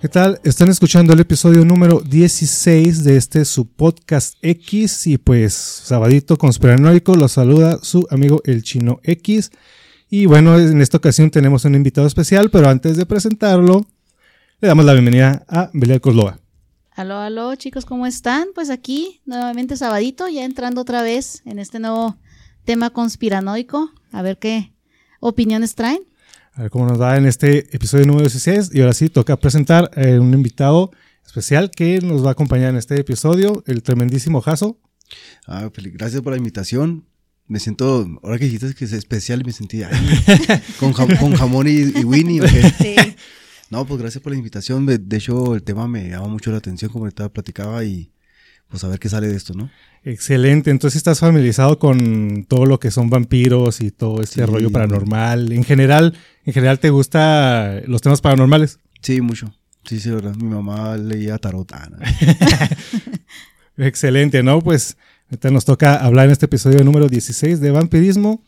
¿Qué tal? Están escuchando el episodio número 16 de este su podcast X y pues sabadito conspiranoico los saluda su amigo el chino X y bueno en esta ocasión tenemos un invitado especial pero antes de presentarlo le damos la bienvenida a Belia Coslova. Aló, aló chicos, ¿cómo están? Pues aquí nuevamente sabadito ya entrando otra vez en este nuevo tema conspiranoico a ver qué opiniones traen. A ver cómo nos va en este episodio número 16. Y ahora sí, toca presentar a un invitado especial que nos va a acompañar en este episodio, el tremendísimo Jaso. Ah, pues, gracias por la invitación. Me siento, ahora que dijiste que es especial, me sentí ahí, con, con, jamón y, Winnie. Sí. No, pues gracias por la invitación. De hecho, el tema me llama mucho la atención, como estaba platicaba, y pues a ver qué sale de esto, ¿no? Excelente, entonces estás familiarizado con todo lo que son vampiros y todo este rollo paranormal. En general, en general te gusta los temas paranormales. Sí, mucho. Sí, sí, verdad. Mi mamá leía tarot. Ah, Excelente, ¿no? Pues ahorita nos toca hablar en este episodio número 16 de vampirismo.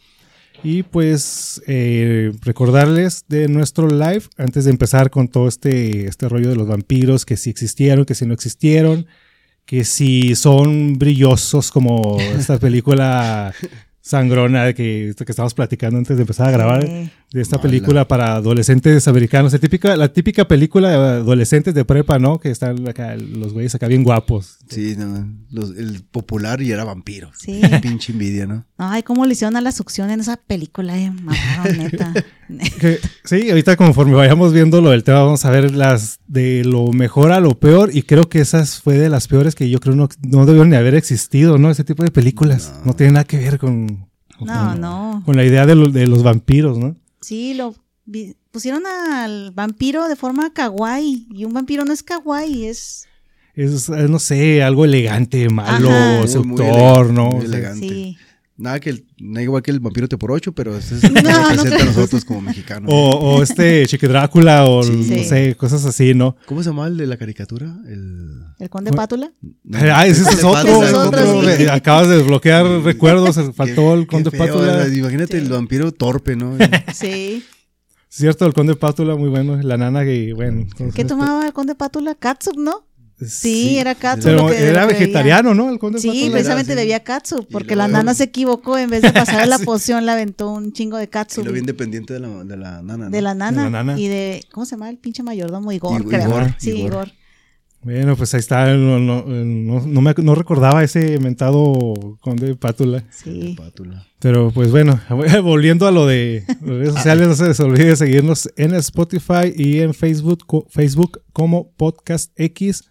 Y pues eh, recordarles de nuestro live antes de empezar con todo este, este rollo de los vampiros, que si existieron, que si no existieron que si son brillosos como esta película sangrona que, que estábamos platicando antes de empezar a grabar, de esta película para adolescentes americanos, la típica, la típica película de adolescentes de prepa, ¿no? Que están acá, los güeyes acá bien guapos. Sí, el popular y era vampiro. Sí. Pinche envidia, ¿no? Ay, cómo le hicieron a la succión en esa película, eh, neta. sí, ahorita conforme vayamos viendo lo del tema, vamos a ver las de lo mejor a lo peor y creo que esas fue de las peores que yo creo no, no debieron ni haber existido, ¿no? Ese tipo de películas. No, tiene nada que ver con... no, no. Con la idea de, de los vampiros, ¿no? Sí, lo pusieron al vampiro de forma kawaii y un vampiro no es kawaii, es... Es, no sé, algo elegante, malo, seductor, ¿no? elegante. Sí. Nada que el, nada igual que el vampiro te por ocho, pero eso es lo que representa a nosotros como mexicanos. O, este Chique Drácula, o no sé, cosas así, ¿no? ¿Cómo se llama el de la caricatura? El, ¿El Conde Pátula. ah, ese, es otro. Acabas de desbloquear recuerdos, faltó el Conde Pátula. Imagínate el vampiro torpe, ¿no? sí. Cierto, el Conde Pátula, muy bueno. La nana que, bueno. ¿Qué tomaba el Conde Pátula? Katsup, ¿no? Sí, era katsu. Pero era vegetariano, ¿no? El conde sí, precisamente bebía katsu, porque la nana se equivocó, en vez de pasar la poción, le aventó un chingo de katsu. Y lo vi independiente de la, de la nana. De, la nana, Y de, ¿cómo se llama el pinche mayordomo? Igor, creo. sí, Igor. Bueno, pues ahí está. No, no, no, me, no recordaba ese mentado conde Pátula. Sí. Pero pues bueno, volviendo a lo de redes sociales, no se les olvide seguirnos en Spotify y en Facebook, Facebook como Podcast X.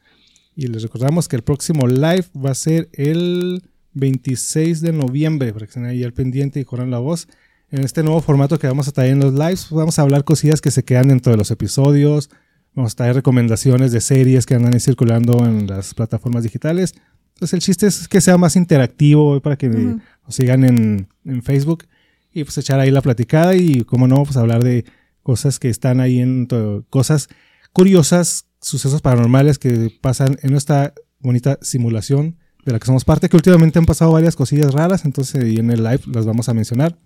Y les recordamos que el próximo live va a ser el 26 de noviembre, para que estén ahí al pendiente y corran la voz. En este nuevo formato que vamos a traer en los lives, pues vamos a hablar cosillas que se quedan dentro de los episodios. Vamos a traer recomendaciones de series que andan circulando en las plataformas digitales. Entonces el chiste es que sea más interactivo para que nos sigan en, en, Facebook y pues echar ahí la platicada y como no, pues hablar de cosas que están ahí en cosas curiosas sucesos paranormales que pasan en nuestra bonita simulación de la que somos parte, que últimamente han pasado varias cosillas raras, entonces y en el live las vamos a mencionar.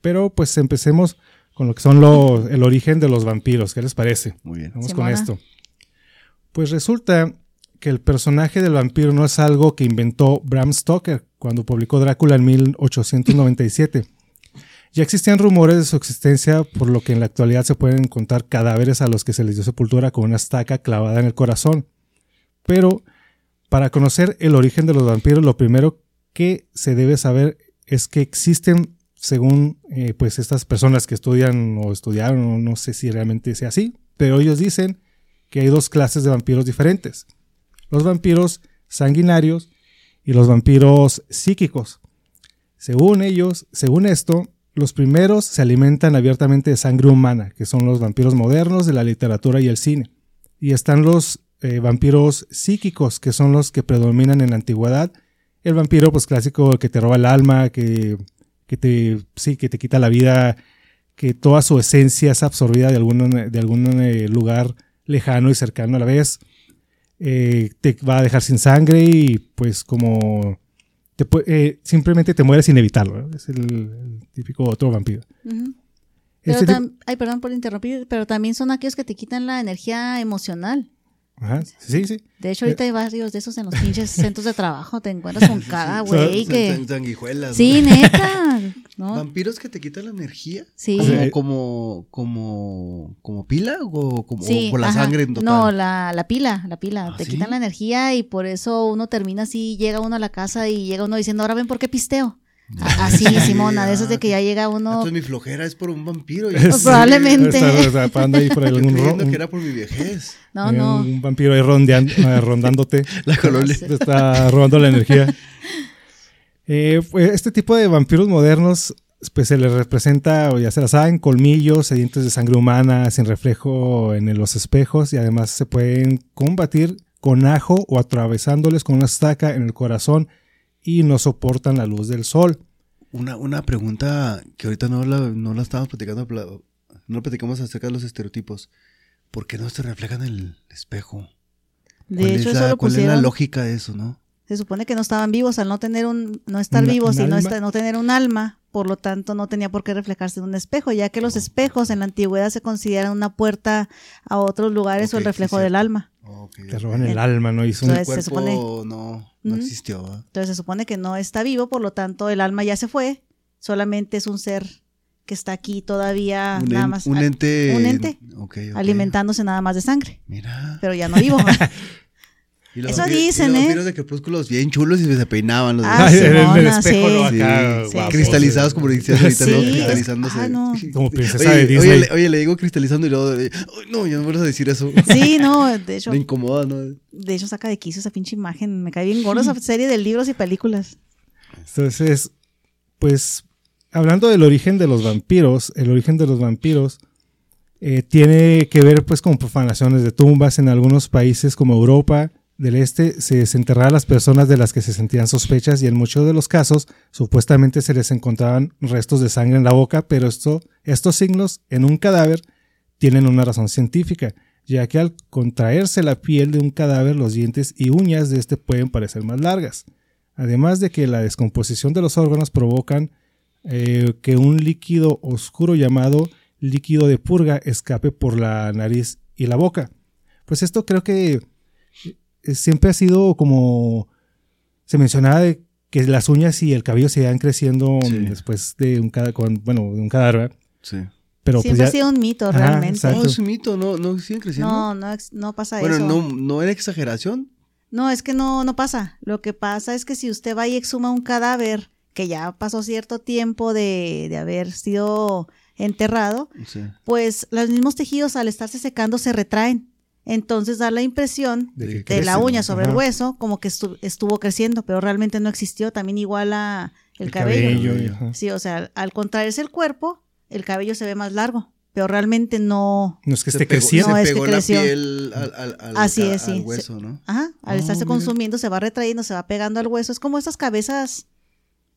Pero pues empecemos con lo que son los, el origen de los vampiros, ¿qué les parece? Muy bien. Vamos con esto. Pues resulta que el personaje del vampiro no es algo que inventó Bram Stoker cuando publicó Drácula en 1897. Ya existían rumores de su existencia, por lo que en la actualidad se pueden encontrar cadáveres a los que se les dio sepultura con una estaca clavada en el corazón. Pero para conocer el origen de los vampiros, lo primero que se debe saber es que existen, según eh, pues estas personas que estudian o estudiaron, no sé si realmente sea así, pero ellos dicen que hay dos clases de vampiros diferentes. Los vampiros sanguinarios y los vampiros psíquicos. Según ellos, según esto, Los primeros se alimentan abiertamente de sangre humana, que son los vampiros modernos de la literatura y el cine. Y están los eh, vampiros psíquicos, que son los que predominan en la antigüedad. El vampiro, pues clásico, que te roba el alma, que, que te, sí, que te quita la vida, que toda su esencia es absorbida de algún, de algún eh, lugar lejano y cercano a la vez. Eh, te va a dejar sin sangre y pues como te, eh, simplemente te mueres sin evitarlo. Es el, el, típico otro vampiro. Pero este ay, perdón por interrumpir, pero también son aquellos que te quitan la energía emocional. Ajá, sí, sí. De hecho, ahorita hay varios de esos en los pinches centros de trabajo. Te encuentras con cada güey que. Sanguijuelas. Sí, ¿no? neta. ¿no? ¿Vampiros que te quitan la energía? Sí. ¿Como, como, como, como pila o como sí, o por la ajá. sangre en total? No, la, la pila, la pila. ¿Ah, te sí? quitan la energía y por eso uno termina así, llega uno a la casa y llega uno diciendo, ahora ven por qué pisteo. Así, Simona, de esas de que ya llega uno. Entonces mi flojera es por un vampiro. Pues probablemente. Está, está ahí por algún creyendo ro- que era por mi vejez. No, un, no. un vampiro ahí rondeando, eh, rondándote. La colonia. Te está robando la energía. Eh, pues, este tipo de vampiros modernos pues, se les representa, o ya se la saben, colmillos, sedientos de sangre humana, sin reflejo en los espejos y además se pueden combatir con ajo o atravesándoles con una estaca en el corazón y no soportan la luz del sol. Una, una pregunta que ahorita no la, no la estábamos platicando, pla- no platicamos acerca de los estereotipos. ¿Por qué no se reflejan en el espejo? De ¿Cuál hecho, es la, eso lo ¿Cuál es la lógica de eso, no? Se supone que no estaban vivos al no tener un, no estar Una- vivos y no, alma. esta- no tener un alma, por lo tanto no tenía por qué reflejarse en un espejo, ya que los espejos en la antigüedad se consideran una puerta a otros lugares o el reflejo del alma. Te roban el Eh, alma, ¿no? Y son- El Entonces, se cuerpo supone- no, no existió. ¿va? Entonces se supone que no está vivo, por lo tanto el alma ya se fue, solamente es un ser que está aquí todavía Un, nada en- más un ente. un ente. Alimentándose nada más de sangre, Mira. pero ya no vivo. Y los eso vampiros- y dicen, los ¿eh? vampiros de crepúsculos bien chulos y se peinaban. Los de- Ah, Ay, en el espejo, sí. ¿no? Acá, Sí, guapos, cristalizados, como decías ahorita, Sí, ¿no? Cristalizándose. ah, no. Como princesa Oye, de oye, Disney. le- oye, le digo cristalizando y luego, eh, "Ay, no, ya no vuelvas a decir eso. sí, no, de hecho, Me incomoda, ¿no? de hecho saca de quicio esa pinche imagen, me cae bien gordo esa serie de libros y películas. Entonces, pues, hablando del origen de los vampiros, el origen de los vampiros eh, tiene que ver pues con profanaciones de tumbas en algunos países como Europa del Este se desenterraba a las personas de las que se sentían sospechas y en muchos de los casos supuestamente se les encontraban restos de sangre en la boca, pero esto, estos signos en un cadáver tienen una razón científica, ya que al contraerse la piel de un cadáver los dientes y uñas de este pueden parecer más largas. Además de que la descomposición de los órganos provocan eh, que un líquido oscuro llamado líquido de purga escape por la nariz y la boca. Pues esto creo que siempre ha sido como se mencionaba de que las uñas y el cabello se iban creciendo Sí. después de un cada bueno, de un cadáver, ¿verdad? Sí. pero Siempre pues ha ya sido un mito Ajá, realmente. exacto. No, es un mito, no, no siguen creciendo. No, no, no pasa bueno, eso. no, no era exageración. No, es que no, no pasa. Lo que pasa es que si usted va y exhuma un cadáver que ya pasó cierto tiempo de, de haber sido enterrado, Sí. pues los mismos tejidos al estarse secando se retraen. Entonces da la impresión de, que de crece, la uña sobre Ajá. el hueso como que estu- estuvo creciendo, pero realmente no existió. También igual a el, El cabello. cabello, ajá. Sí, o sea, al contraerse el cuerpo, el cabello se ve más largo, pero realmente no. No es que Se esté pegó- creciendo. No, se es que pegó creció. la piel al, al, al, Así es, sí. al hueso, ¿no? Ajá, al Oh, estarse mira. consumiendo se va retrayendo, se va pegando al hueso. Es como esas cabezas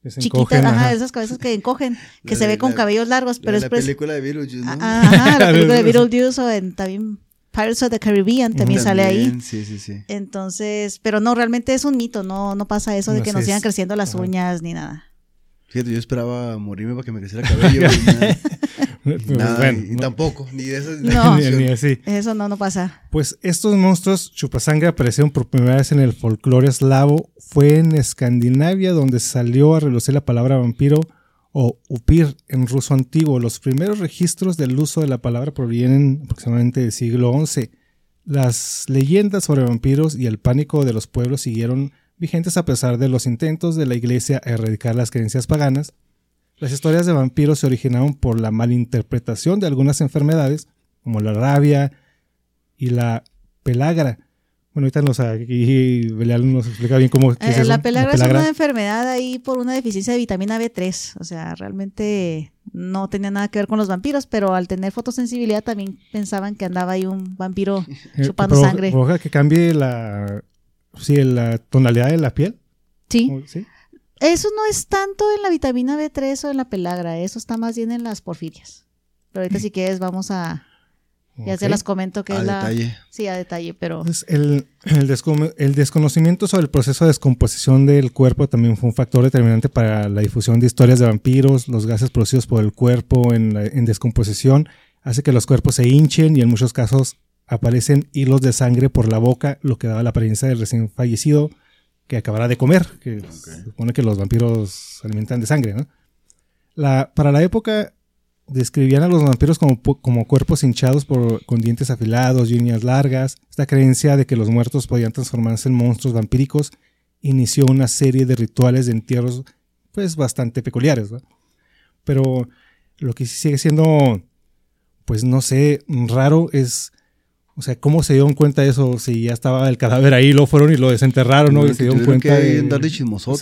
que chiquitas, encogen, ajá, ajá. esas cabezas que encogen, que La se ve con la- cabellos largos, pero la, es la película de Beetlejuice, ¿no? Ah, Ajá, la película de Beetlejuice o en también Pirates of the Caribbean también sale ahí. Sí, sí, sí. Entonces, pero no, realmente es un mito, no, no pasa eso de No que nos sigan creciendo las ajá. uñas ni nada. Fíjate, yo esperaba morirme para que me creciera el cabello. y nada, Pues, nada, bueno, y, y no- tampoco, ni de esas. No. ni, ni así. Eso no, no pasa. Pues estos monstruos chupasangre aparecieron por primera vez en el folclore eslavo. Fue en Escandinavia donde salió a relucir la palabra vampiro o upir en ruso antiguo. Los primeros registros del uso de la palabra provienen aproximadamente del siglo XI. Las leyendas sobre vampiros y el pánico de los pueblos siguieron vigentes a pesar de los intentos de la iglesia a erradicar las creencias paganas. Las historias de vampiros se originaron por la malinterpretación de algunas enfermedades, como la rabia, y la pelagra, Bueno, ahorita nos, aquí Belial nos explica bien cómo es eh, La pelagra es una enfermedad ahí por una deficiencia de vitamina B3. O sea, realmente no tenía nada que ver con los vampiros, pero al tener fotosensibilidad también pensaban que andaba ahí un vampiro eh, chupando sangre. Ojalá que cambie la, sí, la tonalidad de la piel. Sí. ¿Sí? Eso no es tanto en la vitamina B3 o en la pelagra, eso está más bien en las porfirias. Pero ahorita si quieres vamos a, ya se las comento que es la. Detalle. Sí, a detalle, pero. Pues el, el, desconocimiento sobre el proceso de descomposición del cuerpo también fue un factor determinante para la difusión de historias de vampiros. Los gases producidos por el cuerpo en, en descomposición hace que los cuerpos se hinchen y en muchos casos aparecen hilos de sangre por la boca, lo que daba la apariencia del recién fallecido que acabará de comer, que se supone que los vampiros se alimentan de sangre. ¿no? La, para la época, describían a los vampiros como, como cuerpos hinchados por, con dientes afilados y uñas largas. Esta creencia de que los muertos podían transformarse en monstruos vampíricos inició una serie de rituales de entierros pues bastante peculiares. Pero lo que sigue siendo, pues no sé, raro es, o sea, ¿cómo se dieron cuenta de eso? Si ya estaba el cadáver ahí, lo fueron y lo desenterraron, ¿no? Y se dieron cuenta. Que de...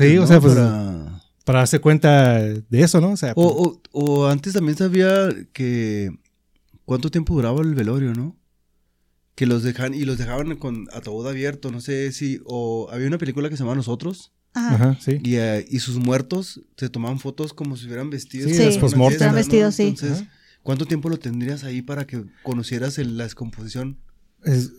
Sí, o sea, pues para darse cuenta de eso, ¿no? O, sea, o, o, antes también sabía que cuánto tiempo duraba el velorio, ¿no? Que los dejan y los dejaban con ataúd abierto, no sé si o había una película que se llama Nosotros. Ajá, sí. Y, uh, y, sus muertos se tomaban fotos como si hubieran vestidos. Sí, sí estaban vestidos, sí. Entonces, ¿cuánto tiempo lo tendrías ahí para que conocieras el, la descomposición? Es,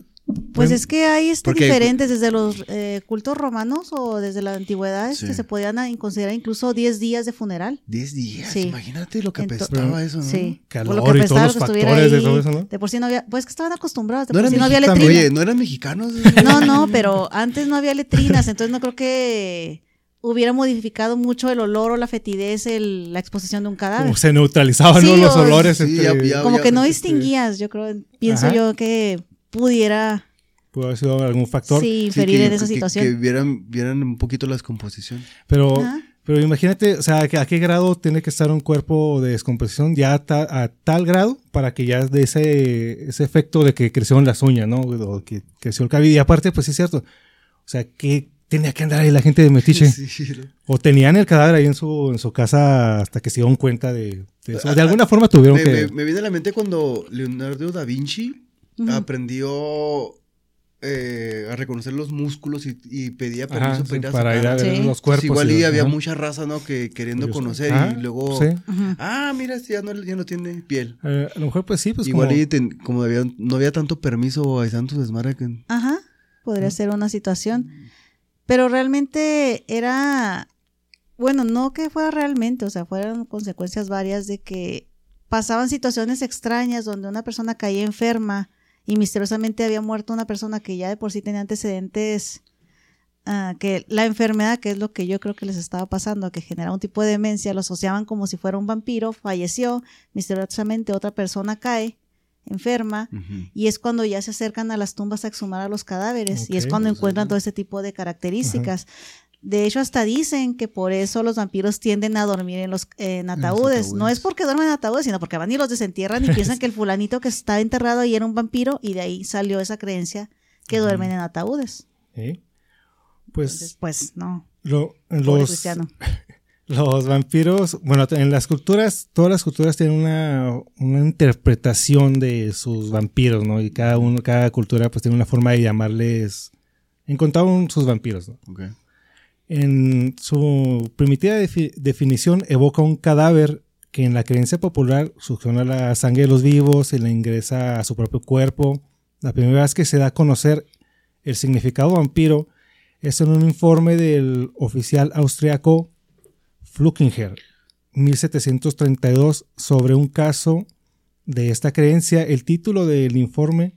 pues es que hay este diferentes, desde los eh, cultos romanos o desde la antigüedad, que se podían considerar incluso 10 días de funeral. 10 días, imagínate lo que apestaba eso, ¿no? Sí, Calor lo que y todos los factores de todo eso, ¿no? De por sí no había, pues que estaban acostumbrados, de por sí no había letrinas. Oye, ¿no eran mexicanos? no, no, pero antes no había letrinas, entonces no creo que hubiera modificado mucho el olor o la fetidez, el, la exposición de un cadáver. Como se neutralizaban los olores. Sí, este, como que no distinguías, yo creo, pienso yo que pudiera... Pudo haber sido algún factor. Sí, inferir en esa situación. Que, vieran, vieran un poquito la descomposición. Pero, pero imagínate, o sea, ¿a qué grado tiene que estar un cuerpo de descomposición ya a, tal grado para que ya de ese, ese efecto de que crecieron las uñas, ¿no? O que creció el cabello. Y aparte, pues sí es cierto. O sea, ¿qué tenía que andar ahí la gente de Metiche? O tenían el cadáver ahí en su, en su casa hasta que se dieron cuenta de, de eso. De alguna forma tuvieron que... Me, me viene a la mente cuando Leonardo da Vinci aprendió eh, a reconocer los músculos y, pedía permiso para, ir a, ver los cuerpos. igual y, había mucha raza, ¿no? Que queriendo conocer y luego, ah, mira, este ya no, ya no tiene piel. Eh, a lo mejor pues sí, pues igual como, y no había tanto permiso hay tantos desmadre que... Ajá, podría ser una situación. Pero realmente era, bueno, no que fuera realmente, o sea, fueron consecuencias varias de que pasaban situaciones extrañas donde una persona caía enferma y misteriosamente había muerto una persona que ya de por sí tenía antecedentes, ah, que la enfermedad, que es lo que yo creo que les estaba pasando, que genera un tipo de demencia, lo asociaban como si fuera un vampiro, falleció, misteriosamente otra persona cae enferma y es cuando ya se acercan a las tumbas a exhumar a los cadáveres y es cuando encuentran todo ese tipo de características. De hecho, hasta dicen que por eso los vampiros tienden a dormir en los ataúdes. No es porque duermen en ataúdes, sino porque van y los desentierran y piensan que el fulanito que está enterrado ahí era un vampiro y de ahí salió esa creencia que duermen en ataúdes. Pues, pues no. los, los vampiros, bueno, en las culturas, todas las culturas tienen una, interpretación de sus vampiros, ¿no? Y cada uno, cada cultura pues tiene una forma de llamarles, encontraron sus vampiros, ¿no? En su primitiva definición evoca un cadáver que en la creencia popular succiona la sangre de los vivos y la ingresa a su propio cuerpo. La primera vez que se da a conocer el significado vampiro es en un informe del oficial austriaco Flukinger, 1732, sobre un caso de esta creencia. El título del informe,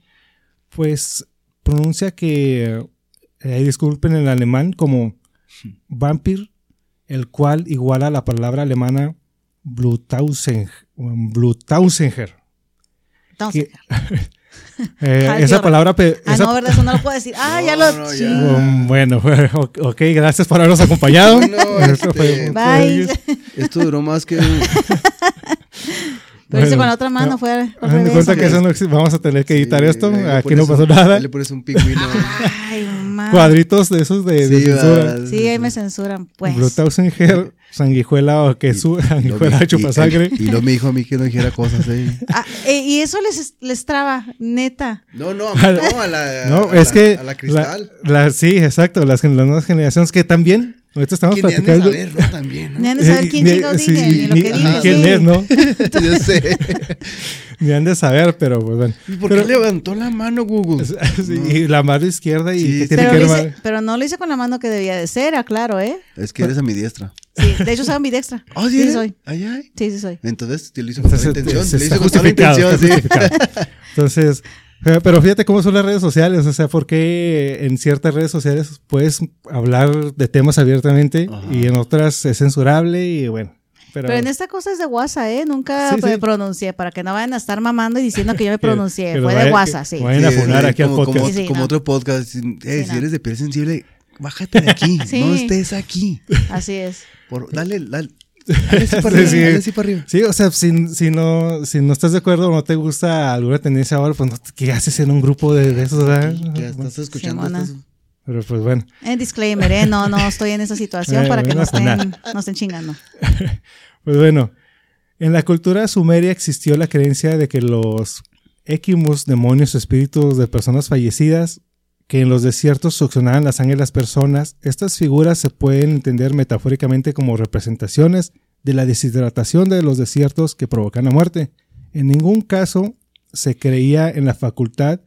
pues, pronuncia que, eh, disculpen en alemán, como Vampir, el cual iguala la palabra alemana Blutausenger. eh, esa palabra. Ah, no, ¿verdad? Eso no lo puedo decir. Ah, ya lo. Um, bueno, ok, gracias por habernos acompañado. este, Bye. Esto duró más que. Pero dice con la otra mano fue cuenta que eso no existe. Vamos a tener que editar Sí, esto. Aquí no pasó un- nada. Le pones un pingüino. Ay, ma. Cuadritos de esos de, de Sí, censura. va. Sí, ahí me censuran, pues. Brutausinger, sanguijuela o que su Y sanguijuela me- chupa y- sangre. Y, lo me dijo a mí que no dijera cosas, eh. Ah, eh, y eso les, les traba, neta. No, no, a mí no, a la. No, a es la- que. A la cristal. la- sí, exacto. Las, las nuevas generaciones que también. Ahorita estamos Que ni han de platicando. saber, ¿no? También, ¿no? Ni han de saber Eh, quién ni- chingados sí, dije, ni lo que ni dije. quién es, ¿no? Yo sé. Ni han de saber, pero pues bueno. ¿Y por Pero- qué levantó la mano, Google? Sí, No. Y la mano izquierda y Sí, que tiene Pero, que hice- pero no lo hice con la mano que debía de ser, aclaro, ¿eh? Es que eres a mi diestra. Sí, de hecho soy ambidextra. Ah, sí, eres? soy. Ay, ay. Sí, sí soy. Entonces, te lo hizo con toda intención. se está hizo con toda intención, está sí. Entonces, eh, pero fíjate cómo son las redes sociales, o sea, porque en ciertas redes sociales puedes hablar de temas abiertamente Ajá. y en otras es censurable y bueno. Pero, Pero en esta cosa es de WhatsApp, ¿eh? Nunca Sí, me sí. pronuncié, para que no vayan a estar mamando y diciendo que yo me pronuncié. que Fue de que sí. vayan a funar aquí al como, podcast. Como, Sí, sí, como no. otro podcast. Eh, Sí, si no. eres de piel sensible, bájate de aquí. Sí. No estés aquí. Así es. Por, dale, dale. Dale así para arriba. Sí, sí. Para arriba. Sí, o sea, si, si, no, si no estás de acuerdo o no te gusta alguna tendencia ahora, pues no, ¿qué haces en un grupo de, de esos? verdad? Ya estás escuchando. Pero pues bueno. Disclaimer, ¿eh? No, no estoy en esa situación Eh, para que no estén, no estén chingando. Pues bueno, en la cultura sumeria existió la creencia de que los equimos, demonios, espíritus de personas fallecidas, que en los desiertos succionaban la sangre de las personas, estas figuras se pueden entender metafóricamente como representaciones de la deshidratación de los desiertos que provocan la muerte. En ningún caso se creía en la facultad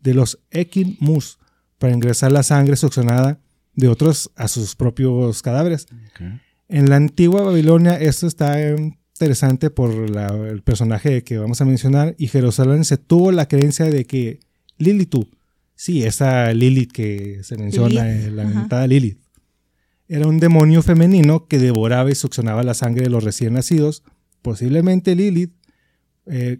de los equimus para ingresar la sangre succionada de otros a sus propios cadáveres. En la antigua Babilonia esto está interesante por la- el personaje que vamos a mencionar y Jerusalén se tuvo la creencia de que Lilitu, sí, esa Lilith que se menciona, Lilith, eh, la lamentada Lilith, era un demonio femenino que devoraba y succionaba la sangre de los recién nacidos. Posiblemente Lilith eh,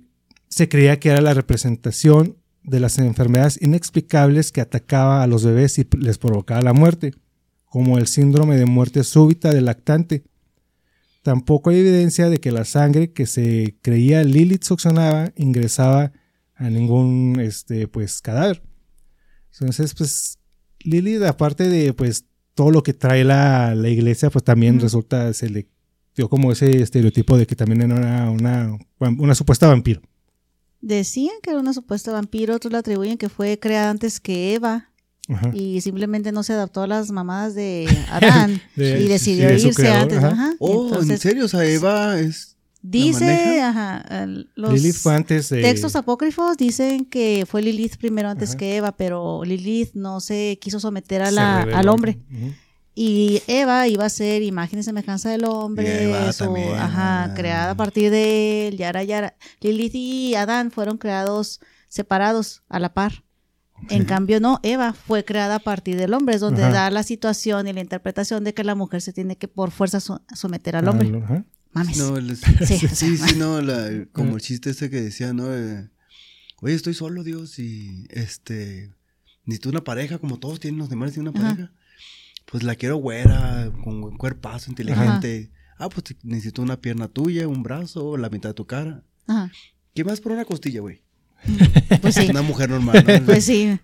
se creía que era la representación de las enfermedades inexplicables que atacaba a los bebés y les provocaba la muerte como el síndrome de muerte súbita del lactante. Tampoco hay evidencia de que la sangre que se creía Lilith succionaba ingresaba a ningún este pues cadáver. Entonces, pues Lilith aparte de pues todo lo que trae la, la iglesia, pues también Ujú. resulta se le dio como ese estereotipo de que también era una, una, una supuesta vampiro. Decían que era una supuesta vampiro, otros le atribuyen que fue creada antes que Eva Ajá. y simplemente no se adaptó a las mamadas de Adán De- y decidió de irse creador, antes. ajá. Ajá. Oh, ¿en serio? O sea, Eva es. Dice, ajá, el- los Lilith fue antes de... textos apócrifos dicen que fue Lilith primero antes Ajá. que Eva, pero Lilith no se quiso someter a la, al hombre. Ujú. Y Eva iba a ser imagen y semejanza del hombre, también, ajá, ah. creada a partir de él, yara, yara. Lilith y Adán fueron creados separados, a la par. En cambio, no, Eva fue creada a partir del hombre, es donde Ajá. da la situación y la interpretación de que la mujer se tiene que por fuerza so- someter al hombre. Ajá. Mames. No, Sí, sí, o sea, sí, sí, no, la- como el chiste este que decía, ¿no? Eh, Oye, estoy solo, Dios, y este. Necesito una pareja, como todos tienen, los demás tienen una Ajá. Pues la quiero güera, con buen cuerpazo, inteligente. Ah, pues necesito una pierna tuya, un brazo, la mitad de tu cara. Ajá. ¿Qué más por una costilla, güey? Pues sí, Una mujer normal, ¿no? pues sí.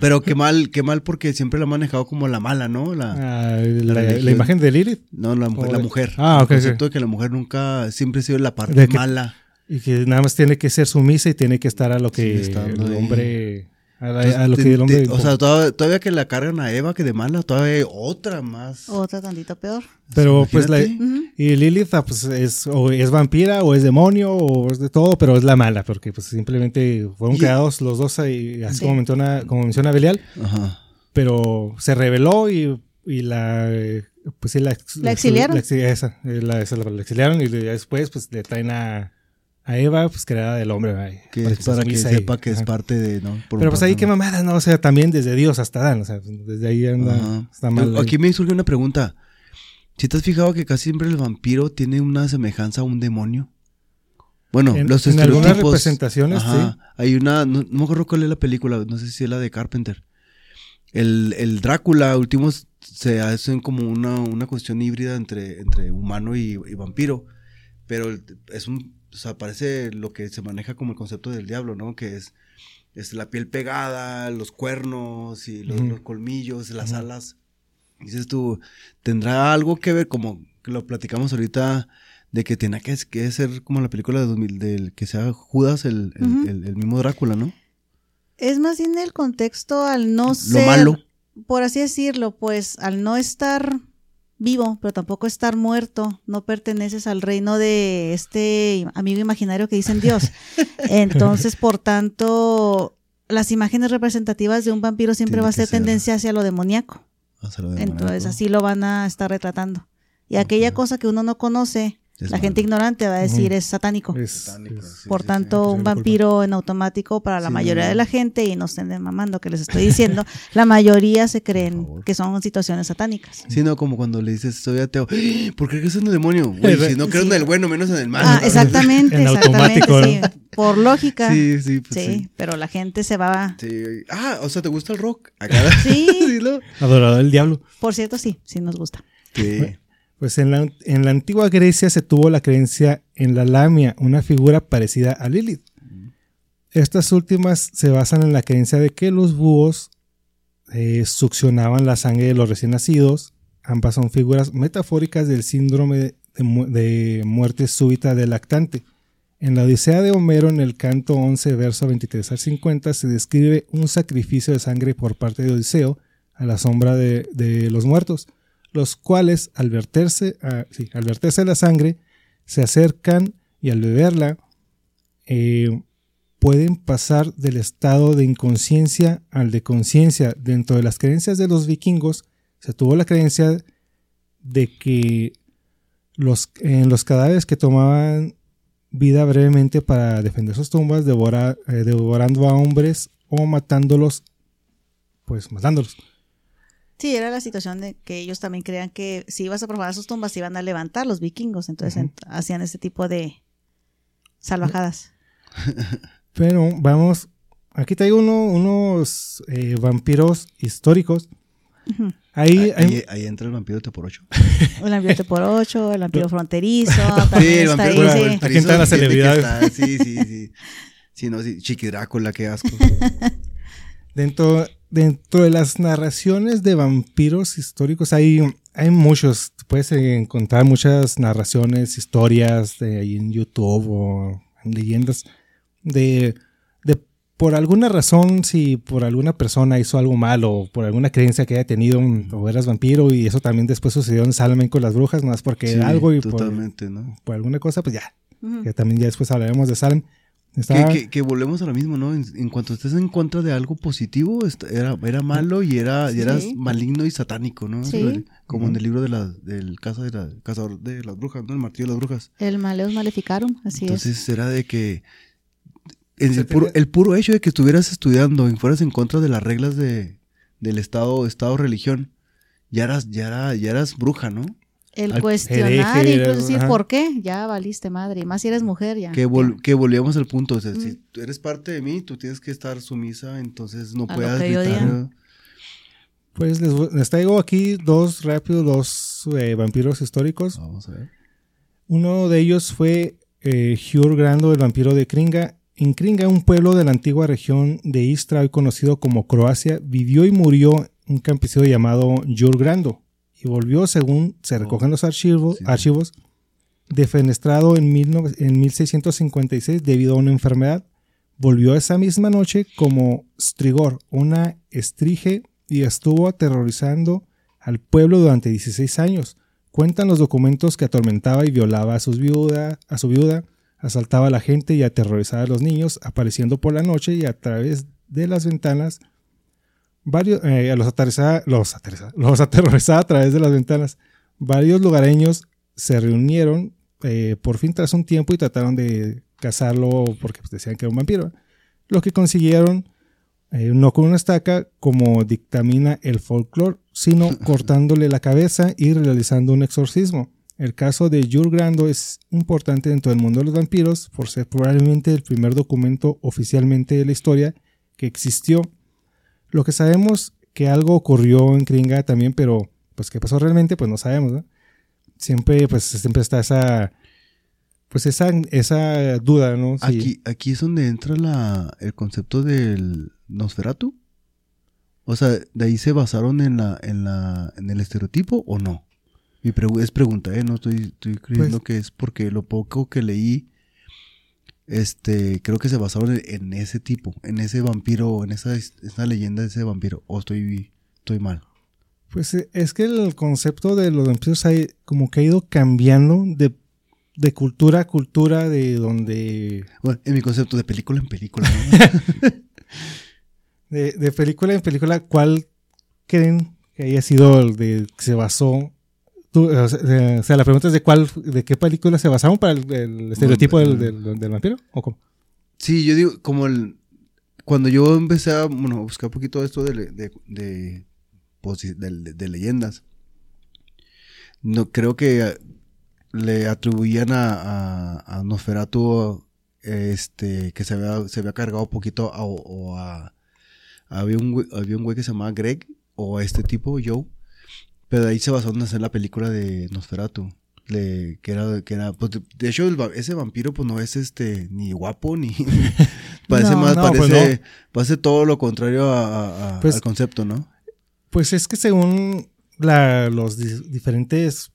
Pero qué mal, qué mal porque siempre la han manejado como la mala, ¿no? La, Ah, la, imagen de Lilith. no, la, mujer- la de- mujer. Ah, ok, El de que la mujer nunca, siempre ha sido la parte que- mala. Y que nada más tiene que ser sumisa y tiene que estar a lo que Sí, el ahí. hombre. A, la- Entonces, a lo que el hombre. te- o sea, todavía, todavía que la cargan a Eva, que de mala, todavía hay otra más. Otra tantito peor. pero pues la. Y Lilith, ah, pues es, o es vampira, o es demonio, o es de todo, pero es la mala, porque pues simplemente fueron Y- creados los dos ahí, así Sí. como menciona, como menciona Belial, Ajá. pero se reveló y, y la. eh, Pues sí, la, ¿La exiliaron? La, esa, eh, la- esa la- la exiliaron y después pues le traen a, a Eva, pues creada del hombre, ¿verdad? Que Para que sepa que es ajá. parte de, ¿no? Por Pero pues ahí qué mamada, ¿no? O sea, también desde Dios hasta Dan, o sea, desde ahí anda, está mal. Aquí me surge una pregunta. Si te has fijado que casi siempre el vampiro tiene una semejanza a un demonio? Bueno, En- los en algunas representaciones, Ajá. Hay una, no, no me acuerdo cuál es la película, no sé si es la de Carpenter. El, el Drácula, últimos, se hacen como una, una cuestión híbrida entre, entre humano y, y vampiro. Pero es un o sea, parece lo que se maneja como el concepto del diablo, ¿no? Que es, es la piel pegada, los cuernos y los, colmillos, las alas. Dices tú, ¿tendrá algo que ver, como que lo platicamos ahorita, de que tenía que, que ser como la película de 2000, del que sea Judas, el, el- el- el mismo Drácula, ¿no? Es más bien el contexto al no Lo ser, malo. por así decirlo, pues al no estar vivo, pero tampoco estar muerto, no perteneces al reino de este amigo imaginario que dicen Dios. Entonces, por tanto, las imágenes representativas de un vampiro siempre Tiene va a ser ser. tendencia hacia lo demoníaco. Lo Entonces, así lo van a estar retratando. Y aquella cosa que uno no conoce, Es la gente ignorante va a decir es satánico. Es- Satánico, es- Por sí, tanto, sí, un vampiro en automático para la Sí, mayoría no, de no. la gente, y no estén mamando que les estoy diciendo, la mayoría se creen que son situaciones satánicas. Sí, no, como cuando le dices, soy ateo. ¿Por qué crees en el demonio? Si no Sí. en el bueno, menos en el malo. Ah, exactamente, En exactamente, automático, sí. Por lógica. Sí, Sí, sí, pues sí. pero la gente se va. Sí. Ah, o sea, ¿te gusta el rock? Acá. Sí, Sí, ¿no? Adorador del diablo. por cierto, sí, sí nos gusta. Sí. Pues en la, en la antigua Grecia se tuvo la creencia en la lamia, una figura parecida a Lilith. Estas últimas se basan en la creencia de que los búhos eh, succionaban la sangre de los recién nacidos. Ambas son figuras metafóricas del síndrome de, mu- de muerte súbita del lactante. En la Odisea de Homero, en el canto 11, verso 23 al 50, se describe un sacrificio de sangre por parte de Odiseo a la sombra de, de los muertos, los cuales, al verterse, ah, al verterse la sangre, se acercan y al beberla, eh, pueden pasar del estado de inconsciencia al de conciencia. Dentro de las creencias de los vikingos, se tuvo la creencia de que los, en los cadáveres que tomaban vida brevemente para defender sus tumbas, eh, devorando a hombres o matándolos, pues matándolos. Sí, era la situación de que ellos también creían que si ibas a profanar sus tumbas, se iban a levantar los vikingos. Entonces hacían ese tipo de salvajadas. Pero vamos, aquí traigo uno- unos eh, vampiros históricos. Ahí, ahí, hay- ahí entra el vampiro de por ocho. El vampiro por ocho, el vampiro fronterizo, Sí, el está ahí, vampiro sí. Aquí entran las celebridades. Sí, sí, sí. Sí, no, sí. Chiqui Drácula, qué asco. dentro, dentro de las narraciones de vampiros históricos hay, hay muchos. Puedes encontrar muchas narraciones, historias de ahí en YouTube o en leyendas de, de por alguna razón, si por alguna persona hizo algo malo o por alguna creencia que haya tenido o eras vampiro y eso también después sucedió en Salmen con las brujas, más porque Sí, algo y por, totalmente, ¿no? por alguna cosa, pues ya, que también ya después hablaremos de Salem. Que, Está- que, que volvemos a lo mismo, ¿no? En, en cuanto estés en contra de algo positivo, era, era malo y era y eras Sí. maligno y satánico, ¿no? Sí. Como en el libro de la, del caza de la, cazador de las brujas, ¿no? El martillo de las brujas. El Maleus Maleficarum, así es. Entonces era de que el, puro, el puro hecho de que estuvieras estudiando y fueras en contra de las reglas de, del Estado, Estado religión, ya eras, ya era, ya eras bruja, ¿no? El cuestionar, hereje, incluso decir ajá. por qué, ya valiste madre. Y más si eres mujer, ya. Que, vol- que volvíamos al punto, o sea, Mm. si tú eres parte de mí, tú tienes que estar sumisa, entonces no A puedas gritar. Pues les, traigo aquí dos rápidos, dos eh, vampiros históricos. Vamos a ver. Uno de ellos fue eh, Hjur Grando, el vampiro de Kringa. En Kringa, un pueblo de la antigua región de Istra, hoy conocido como Croacia, vivió y murió un campesino llamado Hjur Grando. Y volvió, según se recogen los archivos, sí. archivos defenestrado en, 19 en 1656 debido a una enfermedad. Volvió esa misma noche como Strigor, una estrige, y estuvo aterrorizando al pueblo durante 16 años. Cuentan los documentos que atormentaba y violaba a, sus viuda, a su viuda, asaltaba a la gente y aterrorizaba a los niños, apareciendo por la noche y a través de las ventanas. Varios, eh, los, los, los aterrorizaba a través de las ventanas. Varios lugareños se reunieron eh, por fin tras un tiempo y trataron de cazarlo porque pues, decían que era un vampiro. Lo que consiguieron, eh, no con una estaca, como dictamina el folclore, sino cortándole la cabeza y realizando un exorcismo. El caso de Jules Grando es importante dentro del mundo de los vampiros por ser probablemente el primer documento oficialmente de la historia que existió. Lo que sabemos que algo ocurrió en Kringa también, pero pues qué pasó realmente, pues no sabemos, ¿no? Siempre, pues siempre está esa, pues esa, esa duda, ¿no? Si- Aquí, aquí es donde entra la, el concepto del Nosferatu. O sea, ¿de ahí se basaron en la, en la, en el estereotipo o no? Mi pregu- es pregunta, ¿eh? No estoy, estoy creyendo Pues- que es porque lo poco que leí, este, creo que se basaron en, en ese tipo, en ese vampiro, en esa, esa leyenda de ese vampiro. O estoy, estoy mal. Pues eh, es que el concepto de los vampiros ha, como que ha ido cambiando de, de cultura a cultura, de donde... Bueno, en mi concepto de película en película, ¿no? De, de película en película, ¿cuál creen que haya sido el de que se basó? Tú, o, sea, eh, o sea, la pregunta es de cuál, de qué película se basaron para el, el estereotipo del, del- del vampiro, ¿o cómo? Sí, yo digo, como el. Cuando yo empecé a bueno, buscar un poquito esto de, le- de, de, de- leyendas, no creo que le atribuían a, a, a Nosferatu este, que se había, se había cargado un poquito a, o a. Había un, había un güey que se llamaba Greg, o a este tipo, Joe, pero ahí se basó en hacer la película de Nosferatu. Le- que era, que era pues, de, hecho, el ese vampiro, pues no es este, ni guapo, ni. parece No. más, No, parece, pues parece todo lo contrario a- a- a- Pues- al concepto, ¿no? Pues es que según la, los di- diferentes,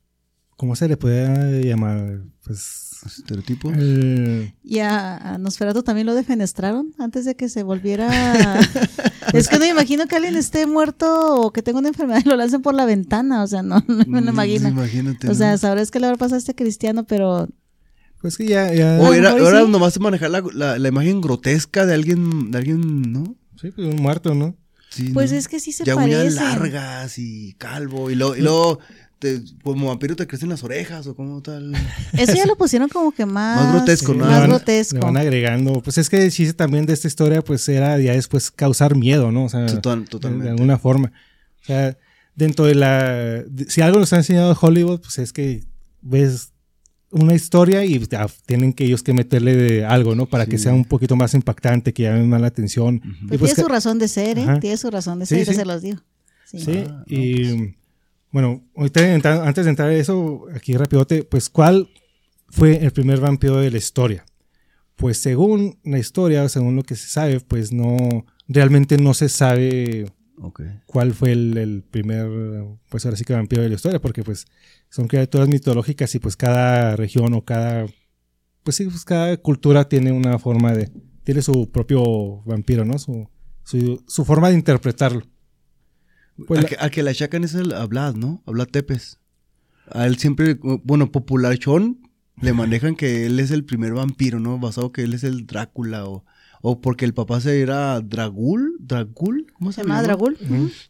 ¿cómo se le puede llamar? Pues Estereotipo. el- Y a, a Nosferatu también lo defenestraron antes de que se volviera. es que no me imagino que alguien esté muerto o que tenga una enfermedad y lo lancen por la ventana. O sea, no, no me lo imagino. Imagínate. O sea, ¿no? sabrás que le habrá pasado a este cristiano, pero pues que ya, ya O era, era sí. nomás manejar la, la, la imagen grotesca de alguien, de alguien, ¿no? sí, pues un muerto, ¿no? Sí, pues ¿no? es que sí se ya parecen. largas y calvo. Y luego, y luego te- como vampiro te crecen las orejas o como tal. Eso ya lo pusieron como que más, Más grotesco, Sí, ¿no? Más van- grotesco. Le van agregando. Pues es que el chiste también de esta historia, pues era ya después causar miedo, ¿no? O sea, Total- totalmente. de alguna forma. O sea, dentro de la. de- si algo nos ha enseñado Hollywood, pues es que ves una historia y ya tienen que ellos que meterle de algo, ¿no? Para que sea un poquito más impactante, que llame más la atención. Pues pues tiene su razón de ser, ¿eh? Ajá. Tiene su razón de ser, sí. se los digo. Sí. Sí, Ah, no, y bueno, ahorita antes de entrar a eso, aquí rapidote, pues ¿cuál fue el primer vampiro de la historia? Pues según la historia, según lo que se sabe, pues no, realmente no se sabe cuál fue el, el primer, pues ahora sí que vampiro de la historia, porque pues son criaturas mitológicas y pues cada región o cada, pues sí, pues cada cultura tiene una forma de, tiene su propio vampiro, ¿no? Su, su, su forma de interpretarlo. Pues al, la- que, al que le achacan es el, a Vlad, ¿no? A Vlad Tepes. A él siempre, bueno, popularchón, le manejan que él es el primer vampiro, ¿no? Basado que él es el Drácula o, o porque el papá se era Dragul, Dragul, ¿cómo se, Se llama? Dragul.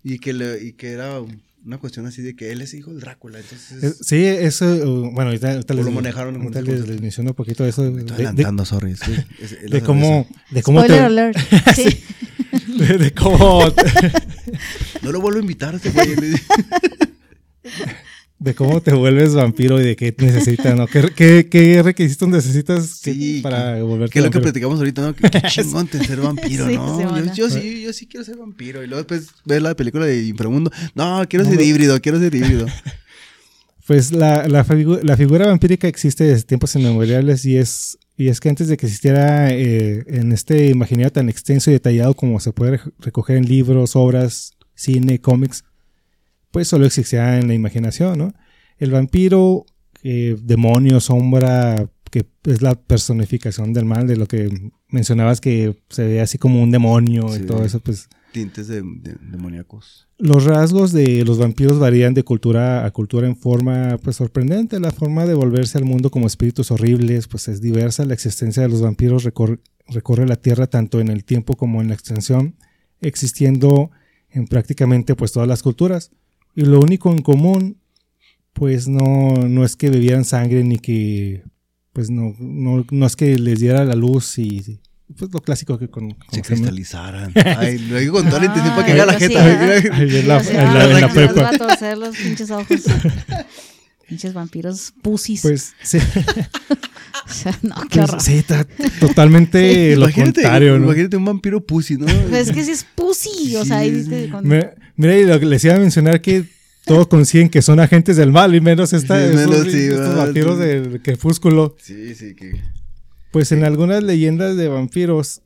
Y que, le, y que era una cuestión así de que él es hijo del Drácula, entonces... Es- Sí, eso, uh, bueno, ahorita, ahorita O les, lo manejaron en ahorita les, les menciono un poquito de eso, de, Estoy de- adelantando, sorry. es que es- de cómo, de cómo Spoiler te, alert. Sí. De, de cómo. No lo vuelvo a invitar a este güey. de cómo te vuelves vampiro y de qué necesitas, ¿no? ¿Qué, qué, qué requisitos necesitas que- Sí, para volverte Que es lo que platicamos ahorita, ¿no? Que, que chingón de ser vampiro, Sí, ¿no? yo, sí, yo sí quiero ser vampiro. Y luego después ves la película de Inframundo. No, quiero No, ser no. híbrido, quiero ser híbrido. Pues la, la, figu- la figura vampírica existe desde tiempos inmemoriales y es, y es que antes de que existiera eh, en este imaginario tan extenso y detallado como se puede re- recoger en libros, obras, cine, cómics, pues solo existía en la imaginación, ¿no? El vampiro, eh, demonio, sombra, que es la personificación del mal, de lo que mencionabas que se ve así como un demonio Sí. y todo eso, pues Tintes de, de- demoníacos. los rasgos de los vampiros varían de cultura a cultura en forma pues sorprendente. La forma de volverse al mundo como espíritus horribles pues es diversa. La existencia de los vampiros recor- recorre la tierra tanto en el tiempo como en la extensión, existiendo en prácticamente pues todas las culturas. Y lo único en común pues no, no es que bebieran sangre ni que pues no, no, no es que les diera la luz y pues lo clásico que con, Se cristalizaran. Ay, lo digo con toda la intención para que haga la sí, jeta. en la, en la- en la les prepa. va a torcer los pinches ojos. pinches vampiros pusis. Pues sí. O sea, no, qué Pues, horror. sí, totalmente lo imagínate, contrario, ¿no? imagínate un vampiro pussy, ¿no? Pues es que sí es pussy, o sea, Sí, sí. Mira, y lo que les iba a mencionar que todos consiguen que son agentes del mal, y menos, esta, estos vampiros del crepúsculo. Sí, sí, que... Pues en algunas leyendas de vampiros,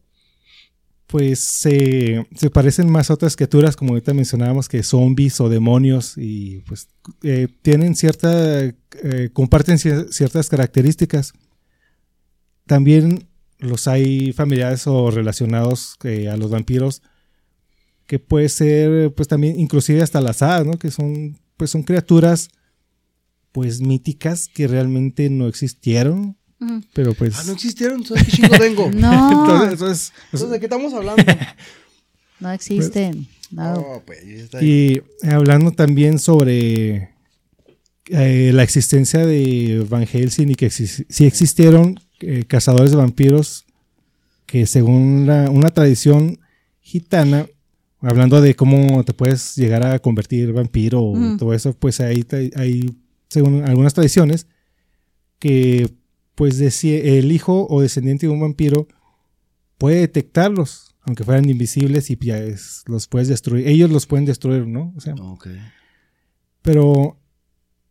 pues se, parecen más a otras criaturas, como ahorita mencionábamos, que zombies o demonios, y pues eh, tienen cierta, eh, comparten ciertas características. También los hay familiares o relacionados eh, a los vampiros, que puede ser, pues también, inclusive hasta las hadas, ¿no? Que son, pues son criaturas, pues míticas que realmente no existieron, pero pues. Ah, no existieron, ¿sabes qué chingo vengo? no. Entonces, ¿de qué estamos hablando? no existen. no. pues, y hablando también sobre eh, la existencia de Van Helsing y que si existieron eh, cazadores de vampiros que según una tradición gitana, hablando de cómo te puedes llegar a convertir vampiro o todo eso, pues ahí hay, según algunas tradiciones, que pues el hijo o descendiente de un vampiro puede detectarlos, aunque fueran invisibles y ya los puedes destruir. Ellos los pueden destruir, ¿no? O sea, Pero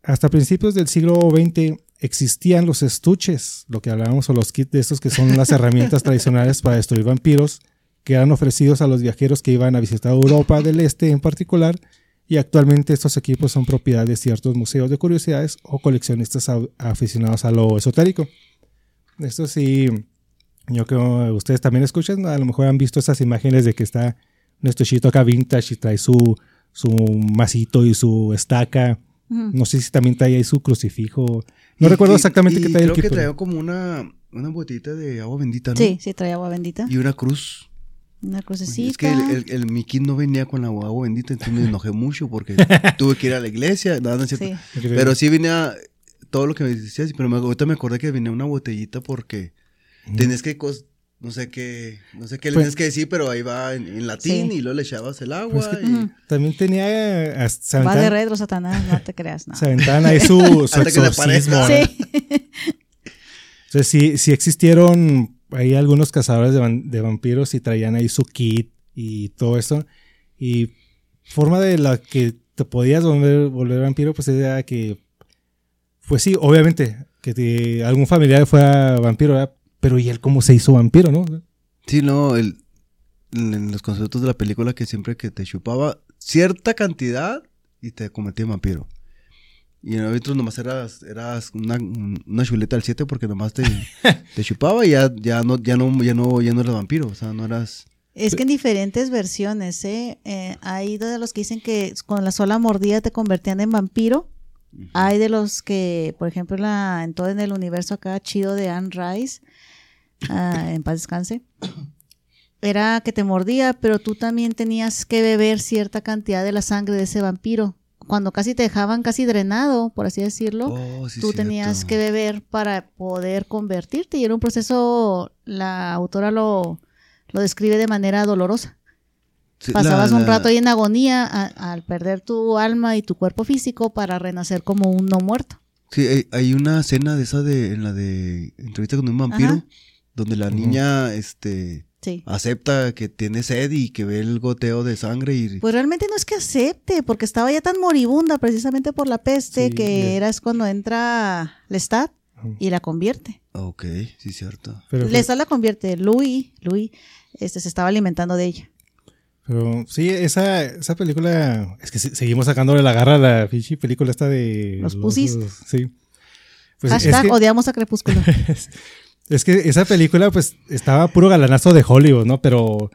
hasta principios del siglo XX existían los estuches, lo que hablábamos, o los kits de estos que son las herramientas tradicionales para destruir vampiros, que eran ofrecidos a los viajeros que iban a visitar Europa del Este en particular, y actualmente estos equipos son propiedad de ciertos museos de curiosidades o coleccionistas aficionados a lo esotérico. Esto sí, yo creo que ustedes también escuchan, a lo mejor han visto esas imágenes de que está un estuchito acá vintage y trae su, su masito y su estaca. No sé si también trae ahí su crucifijo. No recuerdo exactamente qué trae el Creo que traía como una, una botellita de agua bendita, ¿no? Sí, sí, trae agua bendita. Y una cruz. Una crucecita. Es que el, el, mi kit no venía con la agua bendita, entonces me enojé mucho porque tuve que ir a la iglesia. No, no cierto. Pero sí venía todo lo que me decías, pero me, ahorita me acordé que venía una botellita porque tenés que no sé qué, no sé qué le pues tienes que decir, pero ahí va en, latín y luego le echabas el agua. Pues y... También tenía. Eh, va de retro, Satanás, no te creas. No. Se aventaban ahí su, su exorcismo. Sí. Entonces, sí, sí existieron hay algunos cazadores de, vampiros y traían ahí su kit y todo eso. Y forma de la que te podías volver, volver vampiro, pues era que, pues sí, obviamente, que algún familiar fuera vampiro, pero ¿y él cómo se hizo vampiro, no? Sí, no, el, en los conceptos de la película que siempre que te chupaba cierta cantidad y te convertía vampiro. Y en otros nomás eras, eras una, una chuleta al 7 porque nomás te, te chupaba y ya, ya, no, ya, no, ya, no, ya no eras vampiro. O sea, no eras... Es que en diferentes versiones, ¿eh? ¿eh? Hay de los que dicen que con la sola mordida te convertían en vampiro. Hay de los que, por ejemplo, la, en todo en el universo acá chido de Anne Rice, ah, en paz descanse, era que te mordía, pero tú también tenías que beber cierta cantidad de la sangre de ese vampiro cuando casi te dejaban casi drenado, por así decirlo, oh, tú tenías que beber para poder convertirte y era un proceso, la autora lo, lo describe de manera dolorosa. Pasabas un rato ahí en agonía al perder tu alma y tu cuerpo físico para renacer como un no muerto. Sí, hay, una escena de esa de, en la de entrevista con un vampiro, donde la niña, este, Acepta que tiene sed y que ve el goteo de sangre y... Pues realmente no es que acepte, porque estaba ya tan moribunda precisamente por la peste que era es cuando entra Lestat y la convierte. Ok, sí, cierto. Pero, Lestat la convierte, Louis, Louis este, se estaba alimentando de ella. Pero sí, esa, esa película, es que seguimos sacándole la garra a la película esta de... Los, pusis. sí. Pues Hashtag odiamos a Crepúsculo. Es que esa película, pues, estaba puro galanazo de Hollywood, ¿no? Pero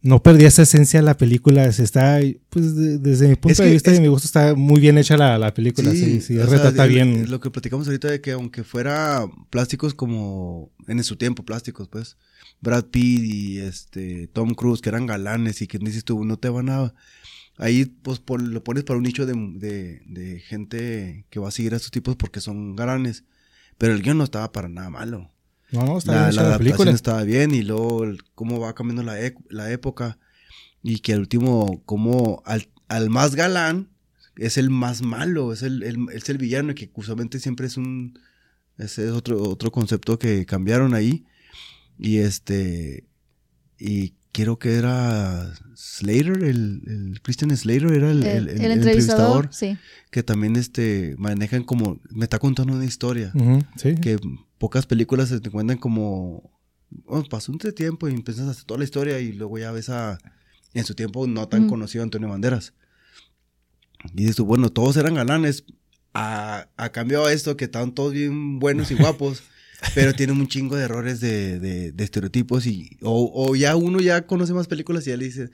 no perdía esa esencia de la película. Se está, pues, desde mi punto de vista y mi gusto, está muy bien hecha la, película. Sí, sí, retrata bien. Lo que platicamos ahorita de que aunque fuera plásticos como en su tiempo, plásticos, pues, Brad Pitt y este Tom Cruise, que eran galanes y que dices tú, no te van a. Ahí, pues, lo pones para un nicho de, de gente que va a seguir a estos tipos porque son galanes. Pero el guion no estaba para nada malo. No, no, está la, bien la, adaptación estaba bien y luego cómo va cambiando la, la, época y que al último, como al, al, más galán es el más malo, es el, el, es el villano y que curiosamente siempre es un, ese es otro, otro concepto que cambiaron ahí y este, y quiero que era Slater, el, el Christian Slater era el, El, el- el- el el entrevistador, sí. que también este manejan como, me está contando una historia, sí. que pocas películas se te cuentan como, pasó un tiempo y empiezas a hacer toda la historia y luego ya ves a, en su tiempo no tan Mm. conocido Antonio Banderas. Y dices tú, bueno, todos eran galanes, a, a cambio a esto que estaban todos bien buenos y guapos. Pero tienen un chingo de errores de, de- de estereotipos y o, o ya uno ya conoce más películas y ya le dice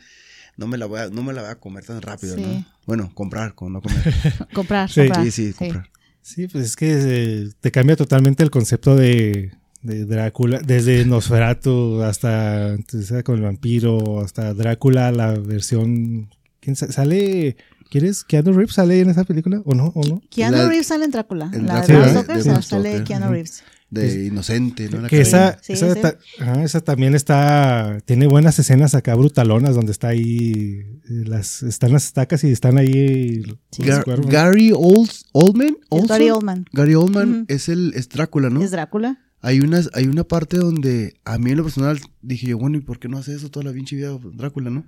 no me la voy a, no me la voy a comer tan rápido, Sí. ¿no? Bueno, comprar, con no comer. Comprar, Sí. comprar. sí, sí, comprar. Sí, pues es que eh, te cambia totalmente el concepto de, de Drácula, desde Nosferatu hasta entonces, con el vampiro, hasta Drácula, la versión... ¿Quién sa- sale? ¿Quieres? ¿Keanu Reeves sale en esa película? ¿O no? ¿O no? Keanu La- Reeves sale en Drácula. en la de Drácula, Bram. Stoker de sale Keanu. Reeves. De inocente, ¿no? La Que esa, Sí, esa, sí. ta- ajá, esa también está, tiene buenas escenas acá brutalonas donde está ahí, eh, las, están las estacas y están ahí Sí. Gar-. Gary Olds- Oldman, Olson? Gary Oldman. Gary Oldman es el es Drácula, ¿no? Es Drácula. Hay una, hay una parte donde a mí en lo personal dije yo, bueno, ¿y por qué no hace eso toda la pinche vida Drácula, no?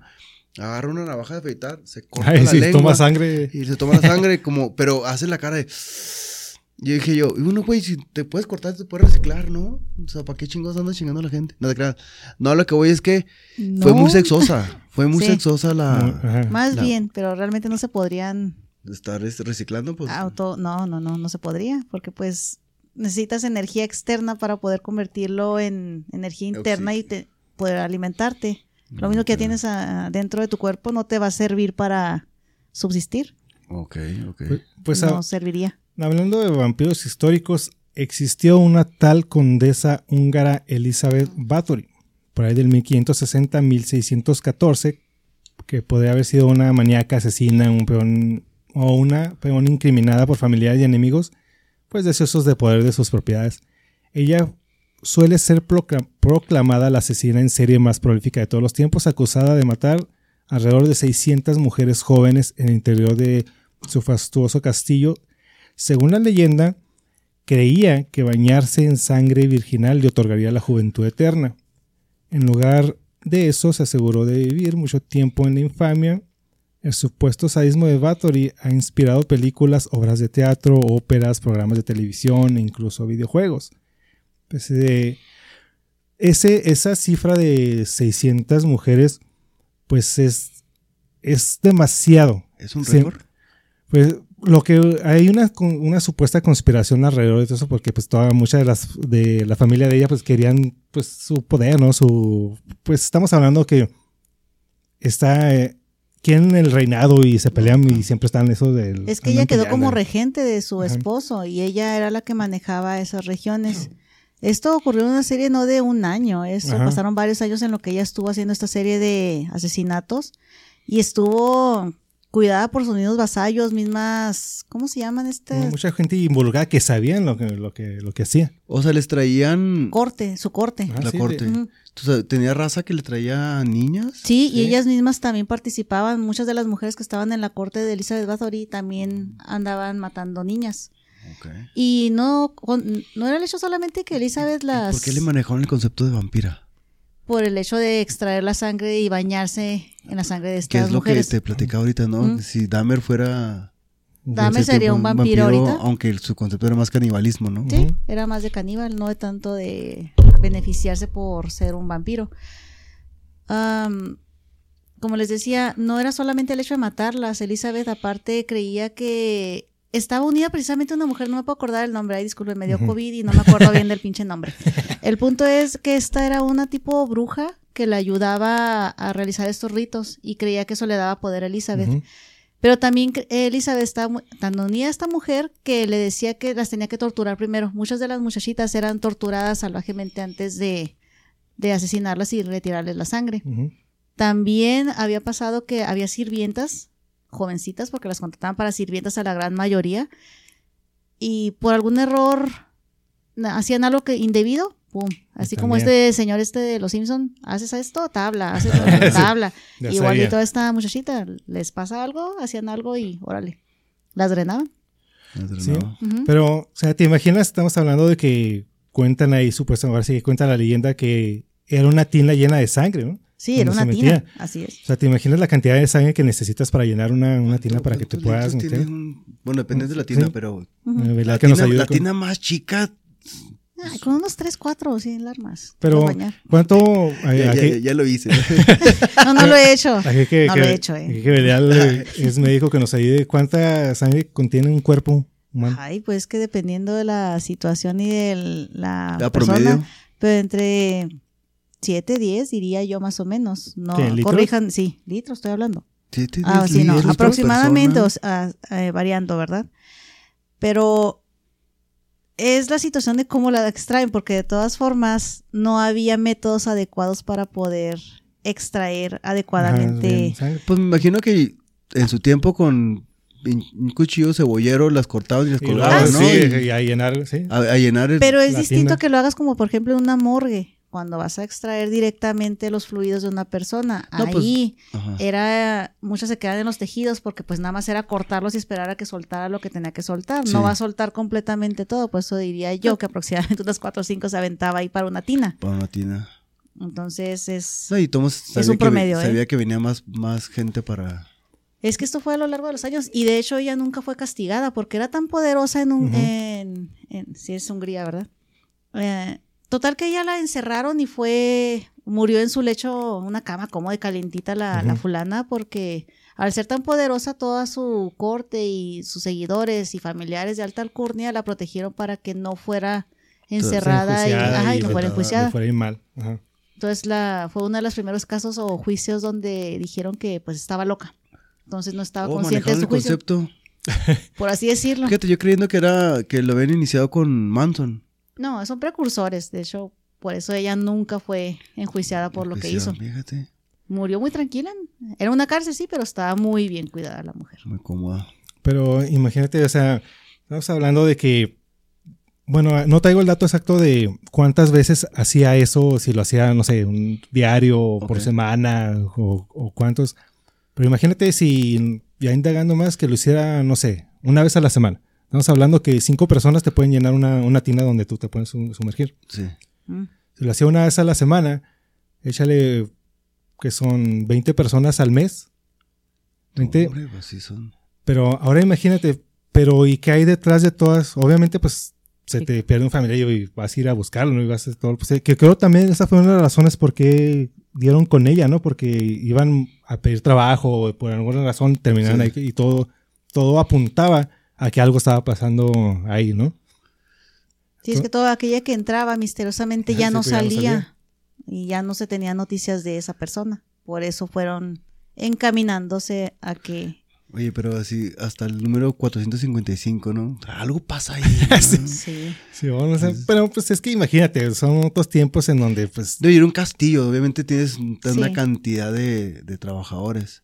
Agarra una navaja de afeitar, se corta Ay, la sí, lengua toma sangre. y se toma la sangre como, pero hace la cara de... Yo dije yo, y bueno, güey, si te puedes cortar, te puedes reciclar, ¿no? O sea, ¿para qué chingados andas chingando a la gente? No te creas. No, lo que voy es que fue muy sexosa. Fue muy Sí. sexosa la... Ajá. Más La- bien, pero realmente no se podrían Estar reciclando, pues... auto, no, no, no, no se podría, porque pues necesitas energía externa para poder convertirlo en energía interna y te- poder alimentarte. Lo mismo que ya Ok. tienes a- dentro de tu cuerpo no te va a servir para subsistir, Ok, ok. Pues, pues, no a- serviría. Hablando de vampiros históricos, existió una tal condesa húngara Elizabeth Bathory, por ahí del 1560-1614, que podría haber sido una maníaca asesina, un peón o una peón incriminada por familiares y enemigos, pues deseosos de poder de sus propiedades. Ella suele ser procla- proclamada la asesina en serie más prolífica de todos los tiempos, acusada de matar alrededor de 600 mujeres jóvenes en el interior de su fastuoso castillo. Según la leyenda, creía que bañarse en sangre virginal le otorgaría la juventud eterna. En lugar de eso, se aseguró de vivir mucho tiempo en la infamia. El supuesto sadismo de Bathory ha inspirado películas, obras de teatro, óperas, programas de televisión e incluso videojuegos. Pues, eh, ese, esa cifra de 600 mujeres, pues es, es demasiado. ¿Es un récord? Pues lo que hay una, una supuesta conspiración alrededor de eso, porque pues toda mucha de las de la familia de ella pues querían pues su poder, ¿no? Su pues estamos hablando que está eh, quieren el reinado y se pelean y siempre están eso del Es que ella quedó peleando. como regente de su Ajá. esposo y ella era la que manejaba esas regiones. Esto ocurrió en una serie no de un año, eso Ajá. pasaron varios años en lo que ella estuvo haciendo esta serie de asesinatos y estuvo cuidada por sus mismos vasallos, mismas, ¿cómo se llaman este? mucha gente involucrada que sabían lo que lo que lo que hacía. O sea, les traían Corte, su corte. Ah, la sí, corte. Ujú. O sea, tenía raza que le traía niñas. Sí, y ellas mismas también participaban. Muchas de las mujeres que estaban en la corte de Elizabeth Bathory también andaban matando niñas. Ok. Y no, con- no era el hecho solamente que Elizabeth las... ¿Por qué le manejaron el concepto de vampira? Por el hecho de extraer la sangre y bañarse en la sangre de Que estas es lo mujeres. que te platicaba ahorita, ¿no? Mm. Si Dahmer fuera... Dahmer sería un vampiro ahorita. Aunque su concepto era más canibalismo, ¿no? Sí, era más de caníbal, no de tanto de beneficiarse por ser un vampiro. Am, como les decía, no era solamente el hecho de matarlas. Elizabeth, aparte, creía que estaba unida precisamente a una mujer, no me puedo acordar el nombre, ay, disculpe, me dio. COVID y no me acuerdo bien del pinche nombre. El punto es que esta era una tipo bruja que le ayudaba a realizar estos ritos y creía que eso le daba poder a Elizabeth. Pero también cre- Elizabeth estaba tan unida a esta mujer que le decía que las tenía que torturar primero. Muchas de las muchachitas eran torturadas salvajemente antes de, de asesinarlas y retirarles la sangre. También había pasado que había sirvientas, jovencitas, porque las contrataban para sirvientas a la gran mayoría, y por algún error hacían algo que indebido, pum. Así como este señor este de los Simpson, haces esto, tabla, haces Sí. tabla. Ya Igualito sabía. a esta muchachita, les pasa algo, hacían algo y órale, las drenaban. Sí. Pero, o sea, ¿te imaginas? Estamos hablando de que cuentan ahí, supuestamente, ahora sí que cuenta la leyenda que era una tina llena de sangre, ¿no? Sí, era una tina, metía. así es. O sea, ¿te imaginas la cantidad de sangre que necesitas para llenar una, una tina para que te ¿Cuántos puedas meter? tiene un- Bueno, depende de la tina, Sí. pero Ujú. Eh, ¿verdad la que nos tina, ayuda la con- tina más chica, Ay, con unos 3, 4 sí, alarmas. Pero, Puedes bañar. ¿cuánto? ya, ya- aquí- ya- ya lo hice. No, no lo he hecho. aquí que, no que- lo he hecho, eh. que Belial, es médico que nos ayude. ¿Cuánta sangre contiene un cuerpo humano? Ay, pues que dependiendo de la situación y de la, La persona, promedio. pero entre 7, 10 diría yo más o menos. No, corrijan, sí, litros estoy hablando. Siete, Ah, diez sí, no, litros por aproximadamente, o sea, eh, variando, ¿verdad? Pero es la situación de cómo la extraen, porque de todas formas no había métodos adecuados para poder extraer adecuadamente. sangre. Pues me imagino que en su tiempo con un cuchillo cebollero las cortaban y las colgaban, ¿no? sí, Y y a llenar, sí. a, a llenar el... Pero es distinto tina. que lo hagas como por ejemplo en una morgue, cuando vas a extraer directamente los fluidos de una persona. No, pues, Ahí era, muchas se quedan en los tejidos porque pues nada más era cortarlos y esperar a que soltara lo que tenía que soltar. Sí. No va a soltar completamente todo, por eso diría yo que aproximadamente unas 4 o 5 se aventaba ahí para una tina. Para una tina. Entonces es... No, y Tomás sabía, un que, promedio, ¿eh? sabía que venía más, más gente para... Es que esto fue a lo largo de los años y de hecho ella nunca fue castigada porque era tan poderosa en un... En, en- sí, es Hungría, ¿verdad? Eh, total que ella la encerraron y fue... Murió en su lecho, una cama cómoda y calientita la, la fulana porque al ser tan poderosa toda su corte y sus seguidores y familiares de alta alcurnia la protegieron para que no fuera encerrada y, ajá, y y no fuera enjuiciada. Le fuera ir mal. Ajá. Entonces la, fue uno de los primeros casos o juicios donde dijeron que pues estaba loca. Entonces no estaba Oh, consciente de su el juicio, concepto. por así decirlo. Fíjate, yo creyendo que era... Que lo habían iniciado con Manson. No, son precursores, de hecho, por eso ella nunca fue enjuiciada por lo que hizo. Fíjate, Murió muy tranquila. Era una cárcel, sí, pero estaba muy bien cuidada la mujer. muy cómoda. Pero imagínate, o sea, estamos hablando de que, bueno, no traigo el dato exacto de cuántas veces hacía eso, si lo hacía, no sé, un diario por semana o, o cuántos. Pero imagínate si, ya indagando más, que lo hiciera, no sé, una vez a la semana. Estamos hablando que cinco personas te pueden llenar una, una tina donde tú te puedes sum- sumergir. Sí. Mm. Si lo hacía una vez a la semana, échale que son 20 personas al mes. 20, Hombre, pues sí son... pero ahora imagínate, pero ¿y qué hay detrás de todas? Obviamente, pues se Sí. te pierde un familiar y vas a ir a buscarlo, ¿no? Y vas a hacer todo. Pues, que creo también esa fue una de las razones por qué dieron con ella, ¿no? Porque iban a pedir trabajo o por alguna razón terminaron Sí. ahí y todo, todo apuntaba a que algo estaba pasando ahí, ¿no? Sí, es que toda aquella que entraba misteriosamente ya sí, no pues ya no salía y ya no se tenía noticias de esa persona. Por eso fueron encaminándose a que Oye, pero así, hasta el número 455, ¿no? Algo pasa ahí. Sí. ¿no? sí. Sí, bueno, o sea, pero pues es que imagínate, son otros tiempos en donde pues... Debe ir un castillo, obviamente tienes una Sí. cantidad de, de trabajadores.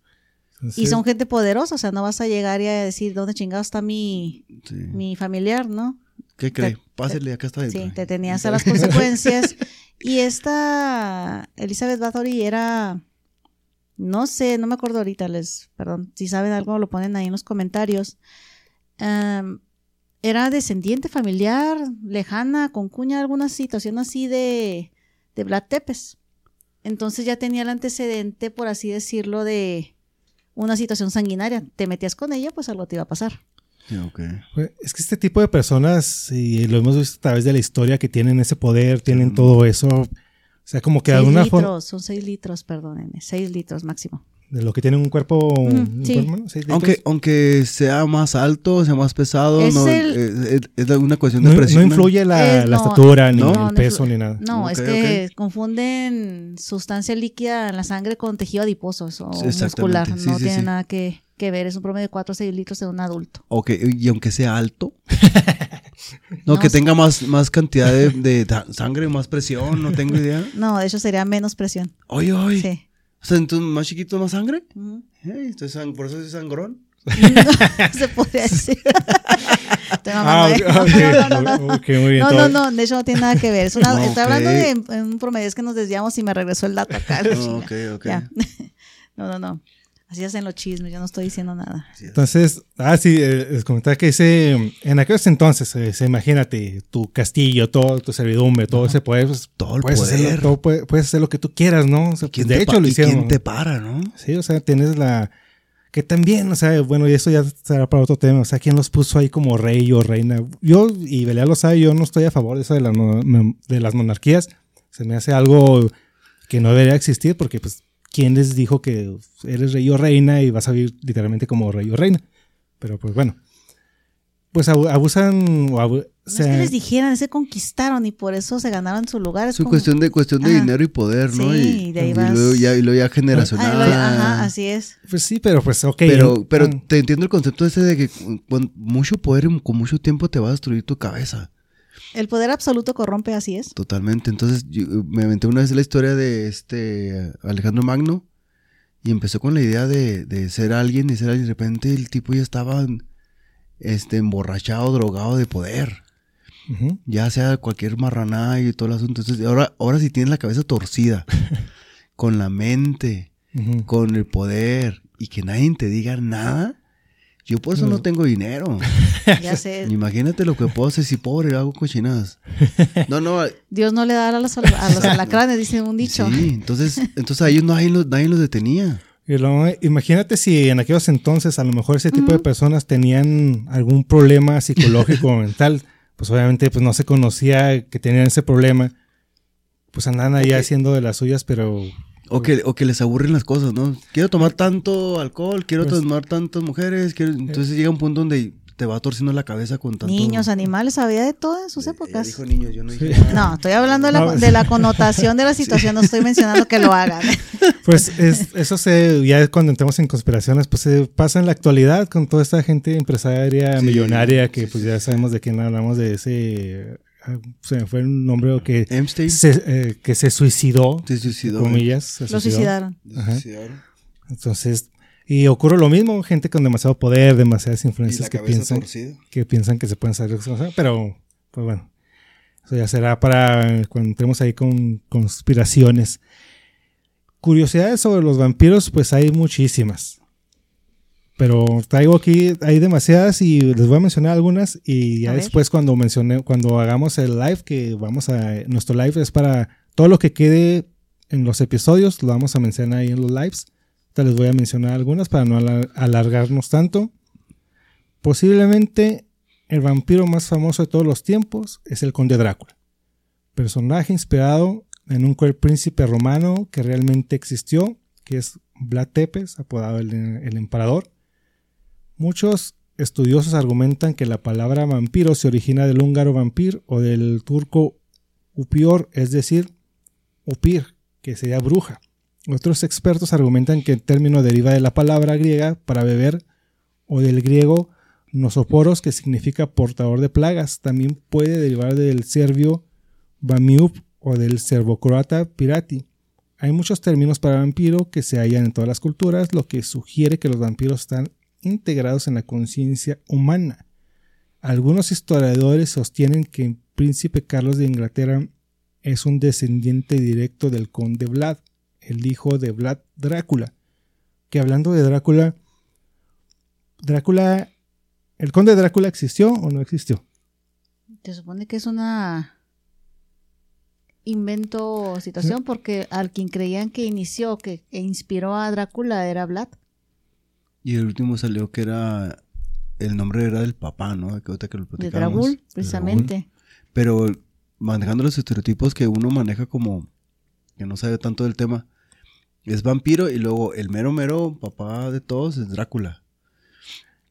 Y son gente poderosa, o sea, no vas a llegar y a decir dónde chingado está mi, Sí. mi familiar, ¿no? ¿Qué cree? Pásele, acá está dentro. Sí, te tenías a las consecuencias. Y esta Elizabeth Bathory era, no sé, no me acuerdo ahorita, les, perdón, si saben algo lo ponen ahí en los comentarios. Era descendiente familiar, lejana, con cuña, alguna situación así de, de Vlad Tepes. Entonces ya tenía el antecedente, por así decirlo, de una situación sanguinaria. Te metías con ella, pues algo te iba a pasar. Es que este tipo de personas, y lo hemos visto a través de la historia, que tienen ese poder, tienen todo eso. O sea, como que de alguna forma, son seis litros, perdónenme, seis litros máximo. De lo que tienen un cuerpo, un sí. Aunque, aunque sea más alto, sea más pesado, Es no, el- eh, es, es una cuestión de no, no presión. influye la, Eh, la no, estatura, ni no, el no peso, ni nada. No, es que confunden sustancia líquida en la sangre con tejido adiposo Sí, exactamente. muscular. Sí, no sí, tiene sí. nada que, que ver. Es un promedio de 4 o 6 litros en un adulto. Ok, y aunque sea alto. no, No que tenga más, más cantidad de, de sangre, más presión, no tengo idea. No, de hecho sería menos presión. Oye, oye. Sí. Sea, entonces más chiquito, más sangre. Sang- por eso soy sangrón. Se podría decir. Ah, mamando, ¿eh? ok, No, no, no, no. muy bien. No, no, no, de hecho no tiene nada que ver. Es una- No, estoy hablando de en un promedio, es que nos desviamos y me regresó el dato acá. No. Ya. No, no, no. Así hacen los chismes, yo no estoy diciendo nada. Entonces, ah, sí, eh, les comentaba que ese, en aquellos entonces, eh, se- imagínate, tu castillo, todo, tu servidumbre, todo ese poder, pues, Todo el puedes, poder. Hacer, todo puedes hacer lo que tú quieras, ¿no? O sea, ¿Quién de hecho, pa- lo y hicieron. ¿Quién te para, no? Sí, o sea, tienes la... Que también, o sea, bueno, y eso ya será para otro tema. O sea, ¿quién los puso ahí como rey o reina? Yo, y Belial lo sabe, yo no estoy a favor de eso de, la de las monarquías. Se me hace algo que no debería existir porque, pues, ¿quién les dijo que eres rey o reina y vas a vivir literalmente como rey o reina? Pero, pues, bueno. Pues abu- abusan o abu- No se- es que les dijeran, se conquistaron y por eso se ganaron su lugar. Es como- cuestión de, cuestión de Ajá. dinero y poder, ¿no? Sí, y, y de ahí y vas- luego ya, y luego ya generacional. Ah, ajá, así es. Pues sí, pero pues, ok. Pero, pero ah, te entiendo el concepto ese de que con, con mucho poder y con mucho tiempo te va a destruir tu cabeza. El poder absoluto corrompe, así es. Totalmente. Entonces, yo, eh, me aventé una vez la historia de este Alejandro Magno y empezó con la idea de, de ser alguien y ser alguien. De repente el tipo ya estaba este, emborrachado, drogado de poder. Ya sea cualquier marranada y todo el asunto. Entonces, ahora, ahora sí tienes la cabeza torcida. con la mente, con el poder y que nadie te diga nada. Yo por eso no No. tengo dinero. Ya sé. Imagínate lo que puedo hacer si pobre hago cochinadas. No, no, Dios no le da a los, a los alacranes, dice un dicho. Sí, entonces, entonces a ellos nadie los, nadie los detenía. Imagínate si en aquellos entonces a lo mejor ese tipo de personas tenían algún problema psicológico o mental, pues obviamente pues no se conocía que tenían ese problema, pues andaban ahí haciendo de las suyas, pero O que, o que les aburren las cosas, ¿no? Quiero tomar tanto alcohol, quiero Pues- tomar tantas mujeres, quiero- entonces llega un punto donde te va torciendo la cabeza con tanto... Niños, animales, había de todo en sus Ella épocas. dijo niños, yo no Sí. dije nada. No, estoy hablando de la, de la connotación de la situación, no estoy mencionando que lo hagan. pues es- eso se, ya cuando entramos en conspiraciones, pues se pasa en la actualidad con toda esta gente empresaria, Sí, millonaria, que pues ya sabemos de quién hablamos, de ese, se me fue un nombre que, se, eh, que se suicidó, se suicidó. comillas. se Lo suicidó. suicidaron. Ajá. Entonces, y ocurre lo mismo, gente con demasiado poder, demasiadas influencias que piensan, torcida. que piensan que se pueden salir, pero pues bueno, eso ya será para cuando entremos ahí con conspiraciones. Curiosidades sobre los vampiros, pues hay muchísimas. Pero traigo aquí, hay demasiadas y les voy a mencionar algunas y ya después cuando mencione, cuando hagamos el live, que vamos a, nuestro live es para todo lo que quede en los episodios, lo vamos a mencionar ahí en los lives. Ahorita les voy a mencionar algunas para no alar- alargarnos tanto. Posiblemente el vampiro más famoso de todos los tiempos es el conde Drácula. Personaje inspirado en un cruel príncipe romano que realmente existió, que es Vlad Tepes, apodado el, el emperador. Muchos estudiosos argumentan que la palabra vampiro se origina del húngaro vampir o del turco upior, es decir, upir, que sería bruja. Otros expertos argumentan que el término deriva de la palabra griega para beber o del griego nosoporos, que significa portador de plagas. También puede derivar del serbio vamiup o del serbocroata pirati. Hay muchos términos para vampiro que se hallan en todas las culturas, lo que sugiere que los vampiros están integrados en la conciencia humana. Algunos historiadores sostienen que el príncipe Carlos de Inglaterra es un descendiente directo del conde Vlad, el hijo de Vlad Drácula. Que hablando de Drácula, Drácula, ¿el conde Drácula existió o no existió? Se supone que es una invento o situación porque al quien creían que inició, que inspiró a Drácula era Vlad. Y el último salió que era. El nombre era del papá, ¿no? Que ahorita que lo De. Dragul, precisamente. Pero manejando los estereotipos que uno maneja como que no sabe tanto del tema, es vampiro y luego el mero mero papá de todos es Drácula.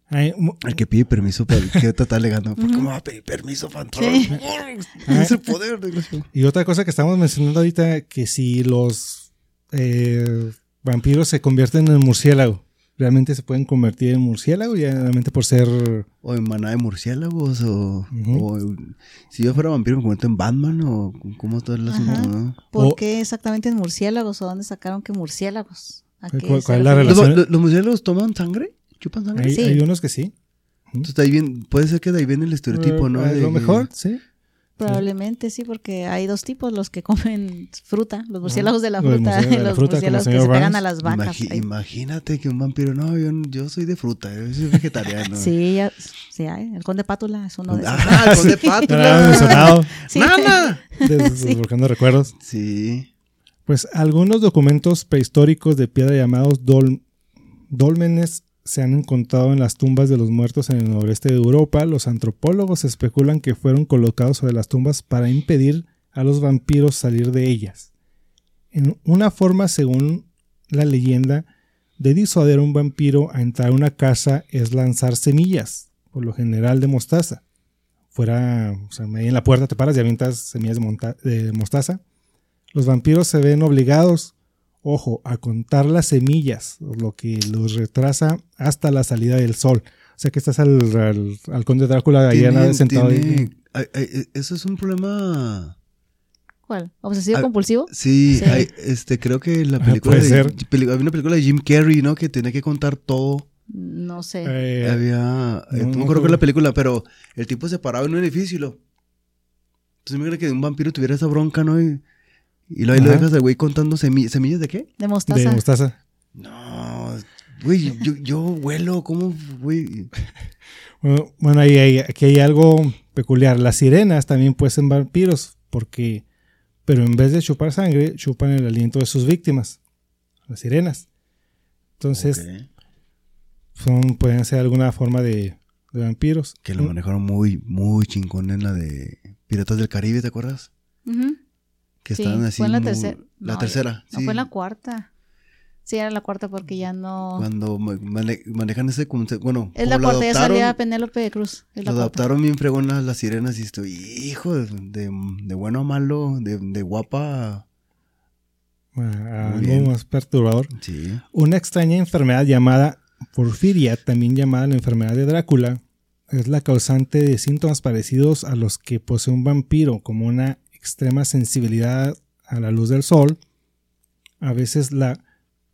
Ay, El que pide permiso para que está alegando. ¿Por qué me va a pedir permiso para entrar? Sí. Es el poder. Y otra cosa que estamos mencionando ahorita, que si los eh, vampiros se convierten en murciélago, realmente se pueden convertir en murciélago, ya realmente por ser... O en manada de murciélagos, o, si yo fuera vampiro me convierto en Batman, o cómo está el asunto. ¿no? ¿Por O- qué exactamente en murciélagos? ¿O dónde sacaron que murciélagos? ¿A ¿Cuál- es la relación? los- los murciélagos toman sangre? ¿Chupan sangre? Hay, Sí. hay unos que sí. Entonces ahí viene, puede ser que de ahí viene el estereotipo, ¿no? Eh, A De lo mejor, sí. Probablemente sí, porque hay dos tipos, los que comen fruta, los murciélagos de la Los fruta, murciélagos de la los fruta, murciélagos que se pegan a las vacas. Imagínate que un vampiro, no, yo, yo soy de fruta, yo soy vegetariano. Sí, ya- sí hay. El conde Pátula es uno de esos. Ah, el conde Pátula. Sí. ¡Nana! Desbloqueando recuerdos. Sí. Pues algunos documentos prehistóricos de piedra llamados dol- dólmenes se han encontrado en las tumbas de los muertos en el noreste de Europa. Los antropólogos especulan que fueron colocados sobre las tumbas para impedir a los vampiros salir de ellas. En una forma, según la leyenda, de disuadir a un vampiro a entrar a una casa es lanzar semillas, por lo general de mostaza. Fuera, o sea, en la puerta te paras y avientas semillas de, de mostaza. Los vampiros se ven obligados, ojo, a contar las semillas, lo que los retrasa hasta la salida del sol. O sea que estás al, al, al conde Drácula allá Tiene- sentado ahí. tiene- ay, eso es un problema. ¿Cuál? ¿Obsesivo Ah, compulsivo? Sí, Sí. hay- este, creo que la Ah, película. puede de- ser. peli- había una película de Jim Carrey, ¿no? Que tenía que contar todo. No sé. Eh, había. eh, no, no, no me acuerdo con la película, pero el tipo se paraba en un edificio y lo. Entonces imagina que un vampiro tuviera esa bronca, ¿no? Y, y luego ahí lo dejas al güey contando semillas. ¿Semillas de qué? de mostaza. de mostaza. No, güey, yo, yo vuelo, ¿cómo, güey? Bueno, bueno, ahí, ahí- aquí hay algo peculiar. Las sirenas también pueden ser vampiros, porque, pero en vez de chupar sangre, chupan el aliento de sus víctimas, las sirenas. Entonces, son, pueden ser alguna forma de, de vampiros. Que lo manejaron muy, muy chingón en la de Piratas del Caribe, ¿te acuerdas? Ujú. Que Sí, estaban así. fue en la muy- tercera. La No, tercera, No, sí. fue en la cuarta. Sí, era la cuarta porque ya no... Cuando ma- mane- manejan ese concepto. Bueno, Es la cuarta, ya salía Penélope Cruz. Es lo la adaptaron bien fregón las, las sirenas y estoy, hijo, de, de, de bueno a malo, de, de guapa. Ah, algo bien. más perturbador. Sí. Una extraña enfermedad llamada porfiria, también llamada la enfermedad de Drácula, es la causante de síntomas parecidos a los que posee un vampiro, como una extrema sensibilidad a la luz del sol, a veces la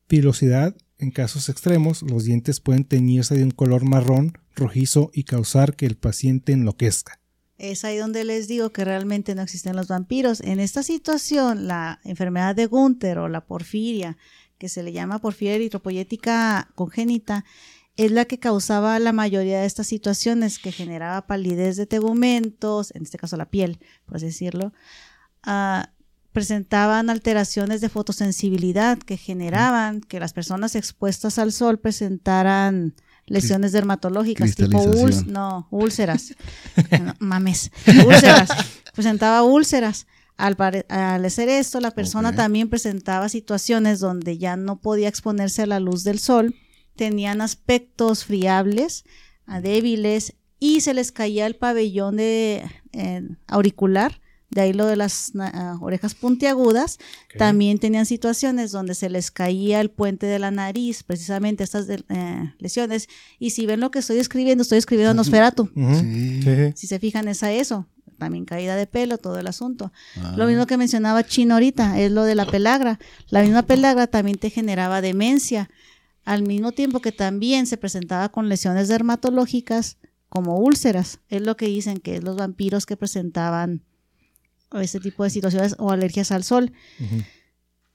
pilosidad, en casos extremos, los dientes pueden teñirse de un color marrón, rojizo y causar que el paciente enloquezca. Es ahí donde les digo que realmente no existen los vampiros. En esta situación, la enfermedad de Gunther o la porfiria, que se le llama porfiria eritropoyética congénita, es la que causaba la mayoría de estas situaciones, que generaba palidez de tegumentos, en este caso la piel, por así decirlo. Ah, presentaban alteraciones de fotosensibilidad que generaban que las personas expuestas al sol presentaran lesiones dermatológicas tipo Cristalización. no, úlceras. No, mames, úlceras. Presentaba úlceras. Al, al hacer esto, la persona también presentaba situaciones donde ya no podía exponerse a la luz del sol, tenían aspectos friables, a débiles, y se les caía el pabellón de, eh, auricular, de ahí lo de las na- ah, orejas puntiagudas. También tenían situaciones donde se les caía el puente de la nariz, precisamente estas de- eh, lesiones. Y si ven lo que estoy escribiendo, estoy escribiendo Nosferatu. Sí. Sí, sí. Si se fijan, es a eso. También caída de pelo, todo el asunto. Ah. Lo mismo que mencionaba Chino ahorita, es lo de la pelagra. La misma pelagra también te generaba demencia, al mismo tiempo que también se presentaba con lesiones dermatológicas como úlceras. Es lo que dicen que es los vampiros que presentaban ese tipo de situaciones o alergias al sol.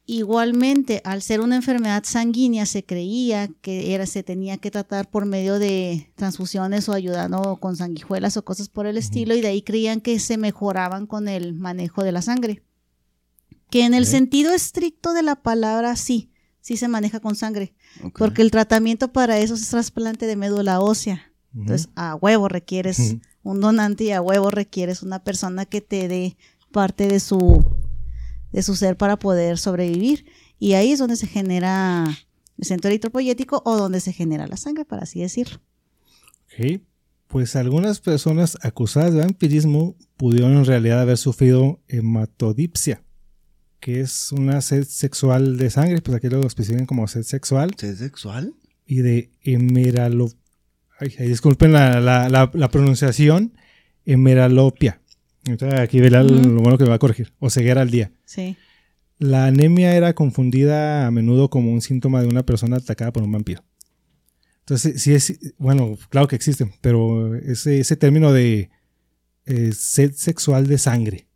Igualmente, al ser una enfermedad sanguínea, se creía que era, se tenía que tratar por medio de transfusiones o ayudando con sanguijuelas o cosas por el estilo, y de ahí creían que se mejoraban con el manejo de la sangre. Que en el sentido estricto de la palabra, sí, sí se maneja con sangre, porque el tratamiento para eso es trasplante de médula ósea. Entonces, a huevo requieres un donante y a huevo requieres una persona que te dé parte de su de su ser para poder sobrevivir. Y ahí es donde se genera el centro eritropoyético o donde se genera la sangre, para así decirlo. Ok. Pues algunas personas acusadas de vampirismo pudieron en realidad haber sufrido hematodipsia, que es una sed sexual de sangre, pues aquí lo especifican como sed sexual, ¿Es sexual? y de hemeralo... Ay, ay, disculpen la, la- la- la pronunciación, hemeralopia. Ahorita Aquí verá lo bueno que me va a corregir, o ceguera al día. Sí. La anemia era confundida a menudo como un síntoma de una persona atacada por un vampiro. Entonces, sí es, bueno, claro que existen, pero ese, ese término de eh, sed sexual de sangre.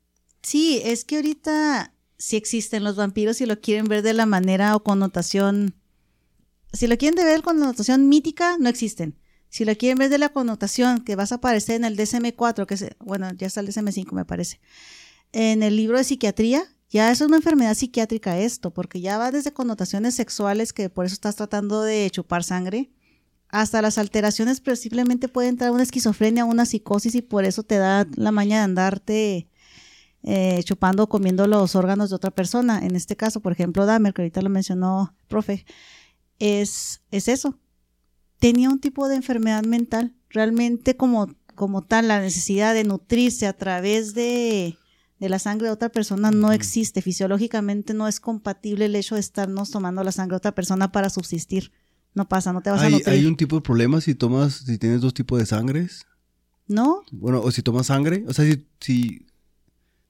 Sí, es que ahorita sí existen los vampiros si lo quieren ver de la manera o connotación. Si lo quieren ver con connotación mítica, no existen. Si lo quieren ver de la connotación que vas a aparecer en el DSM-4, que es, bueno, ya está el DSM-5 me parece, en el libro de psiquiatría, ya es una enfermedad psiquiátrica esto, porque ya va desde connotaciones sexuales, que por eso estás tratando de chupar sangre, hasta las alteraciones, pero simplemente puede entrar una esquizofrenia, una psicosis y por eso te da la maña de andarte eh, chupando o comiendo los órganos de otra persona. En este caso, por ejemplo, Dahmer, que ahorita lo mencionó, profe, es, es eso. Tenía un tipo de enfermedad mental. Realmente como, como tal, la necesidad de nutrirse a través de, de la sangre de otra persona no existe. Fisiológicamente no es compatible el hecho de estarnos tomando la sangre de otra persona para subsistir. No pasa, no te vas a ¿Hay, nutrir. hay un tipo de problema si tomas, si tienes dos tipos de sangres. ¿No? Bueno, o si tomas sangre. O sea, si, si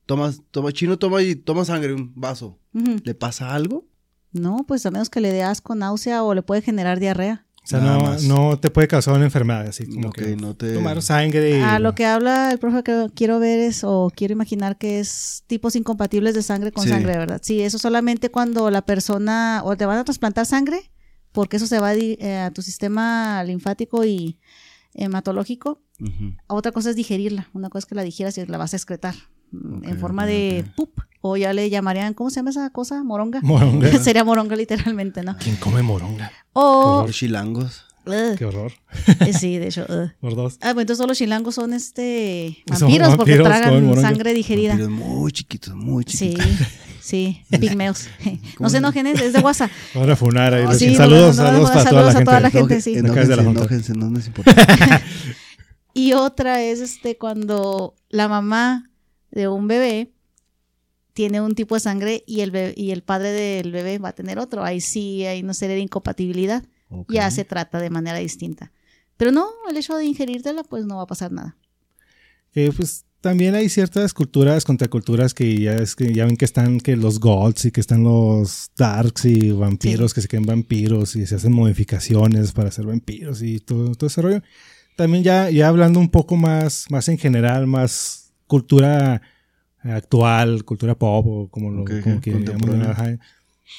tomas, toma, chino toma y toma sangre, un vaso. ¿Le pasa algo? No, pues a menos que le dé asco, náusea o le puede generar diarrea. O sea, no, no te puede causar una enfermedad, así como que no te- tomar sangre. A lo que habla el profe que quiero ver es, o quiero imaginar que es tipos incompatibles de sangre con Sí. sangre, ¿verdad? Sí, eso solamente cuando la persona, o te van a trasplantar sangre, porque eso se va a, eh, a tu sistema linfático y hematológico. Otra cosa es digerirla. Una cosa es que la digieras y la vas a excretar en forma de pup. O ya le llamarían, ¿cómo se llama esa cosa? Moronga. Moronga. Sería moronga literalmente, ¿no? ¿Quién come moronga? O... Por chilangos. Qué horror. eh, sí, de hecho. ugh. Por dos. Ah, bueno, entonces todos los chilangos son este Son vampiros porque vampiros tragan sangre digerida. Vampiros muy chiquitos, muy Sí, chiquitos. sí, pigmeos. No ¿Cómo se se- enojen, es es de WhatsAApp. Ahora funar ahí. Sí, saludos, no, no, saludos no, para toda saludos a toda la gente. Enoje- sí. Enójense, enójense, no nos importa. Y otra es este cuando la mamá de un bebé tiene un tipo de sangre y el bebé- y el padre del bebé va a tener otro. Ahí sí hay una serie de incompatibilidad. Ya se trata de manera distinta. Pero no, el hecho de ingerírtela, pues no va a pasar nada. Pues también hay ciertas culturas, contraculturas que ya es que ya ven que están que los gods y que están los darks y vampiros Sí. que se quedan vampiros y se hacen modificaciones para ser vampiros y todo, todo ese rollo. También ya, ya hablando un poco más, más en general, más cultura actual, cultura pop o como lo Ok, como que, ajá,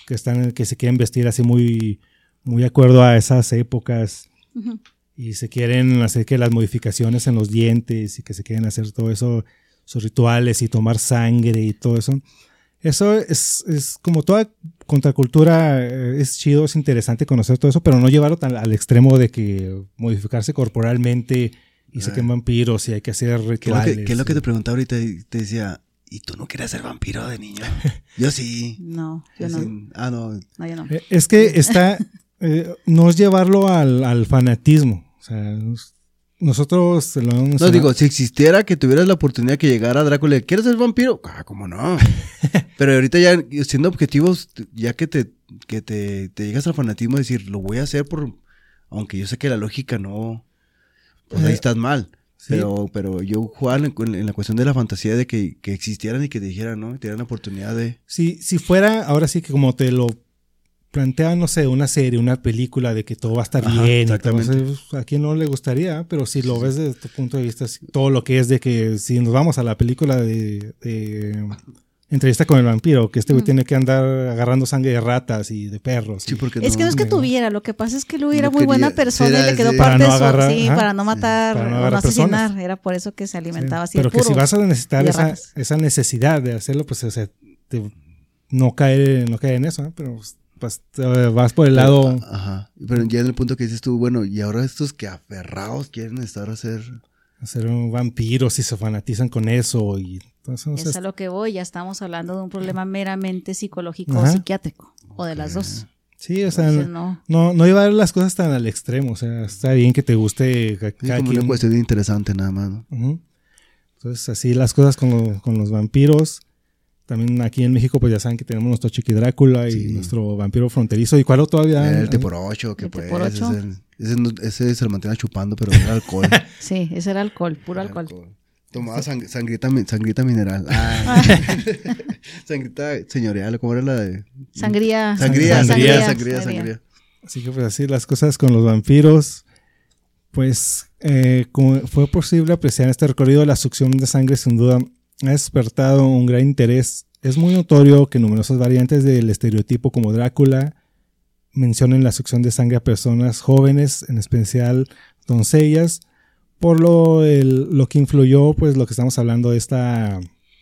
que están, que se quieren vestir así muy, muy de acuerdo a esas épocas Ujú. y se quieren hacer que las modificaciones en los dientes y que se quieren hacer todo eso, sus rituales y tomar sangre y todo eso. Eso es, es como toda contracultura, eh, es chido, es interesante conocer todo eso, pero no llevarlo tan al extremo de que modificarse corporalmente y se Ah. quedan vampiros y hay que hacer ¿Qué es, lo rituales. que, qué es lo que te preguntaba ahorita? Y te decía, ¿y tú no querías ser vampiro de niño? Yo sí. No, yo no. sí. Ah, no. No, yo no. Eh, Es que está, eh, no es llevarlo al, al fanatismo. O sea, nos- nosotros lo hemos No, digo, si existiera que tuvieras la oportunidad que llegara Drácula, ¿quieres ser vampiro? Ah, ¿cómo no? Pero ahorita ya siendo objetivos, ya que te, que te, te llegas al fanatismo de decir, lo voy a hacer por, aunque yo sé que la lógica no, pues ahí Eh, estás mal. sí. Pero, pero yo jugaba en, en la cuestión de la fantasía de que, que existieran y que te dijeran, ¿no? Te dieran la oportunidad de... Si, si fuera, ahora sí que como te lo plantea, no sé, una serie, una película de que todo va a estar Ajá, bien, y exactamente. pues, a quien no le gustaría, pero si lo ves desde tu punto de vista, todo lo que es de que si nos vamos a la película de, de entrevista con el vampiro, que este güey Mm. tiene que andar agarrando sangre de ratas y de perros. Sí, y- porque Es que no es que tuviera, lo que pasa es que Lu era muy buena persona y le quedó parte Para no de su... sí, ajá, para no matar para no o no agarrar asesinar. personas. Era por eso que se alimentaba así. pero que si vas a necesitar esa, esa necesidad de hacerlo, pues o sea, te- no caer, no caer en eso, ¿no? pero pues, te vas por el lado... Ajá. Pero ya en el punto que dices tú, bueno, y ahora estos que aferrados quieren estar a ser... ser un vampiro si se fanatizan con eso y entonces Es a lo que voy, ya estamos hablando de un problema meramente psicológico o psiquiátrico, o de las dos. sí o sea Entonces, no, no. no llevar las cosas tan al extremo o sea está bien que te guste Es como quien- una cuestión interesante nada más, entonces así las cosas con, lo- con los vampiros también aquí en México pues ya saben que tenemos nuestro Chiqui Drácula y Sí. nuestro vampiro fronterizo y cuál todavía el T por 8, que El pues, por ese, ese, no- ese se lo mantiene chupando, pero era alcohol. Sí, ese era alcohol, puro alcohol. Tomaba sang- sangrita, sangrita mineral. Ah. sangrita señorial, ¿cómo era la de? Sangría. Sangría, Sangría, sangría, sangría, sangría. así que pues así las cosas con los vampiros pues eh, como fue posible apreciar en este recorrido, la succión de sangre sin duda ha despertado un gran interés. Es muy notorio que numerosas variantes del estereotipo como Drácula mencionen la succión de sangre a personas jóvenes, en especial doncellas, por lo, el- lo que influyó, pues lo que estamos hablando de esta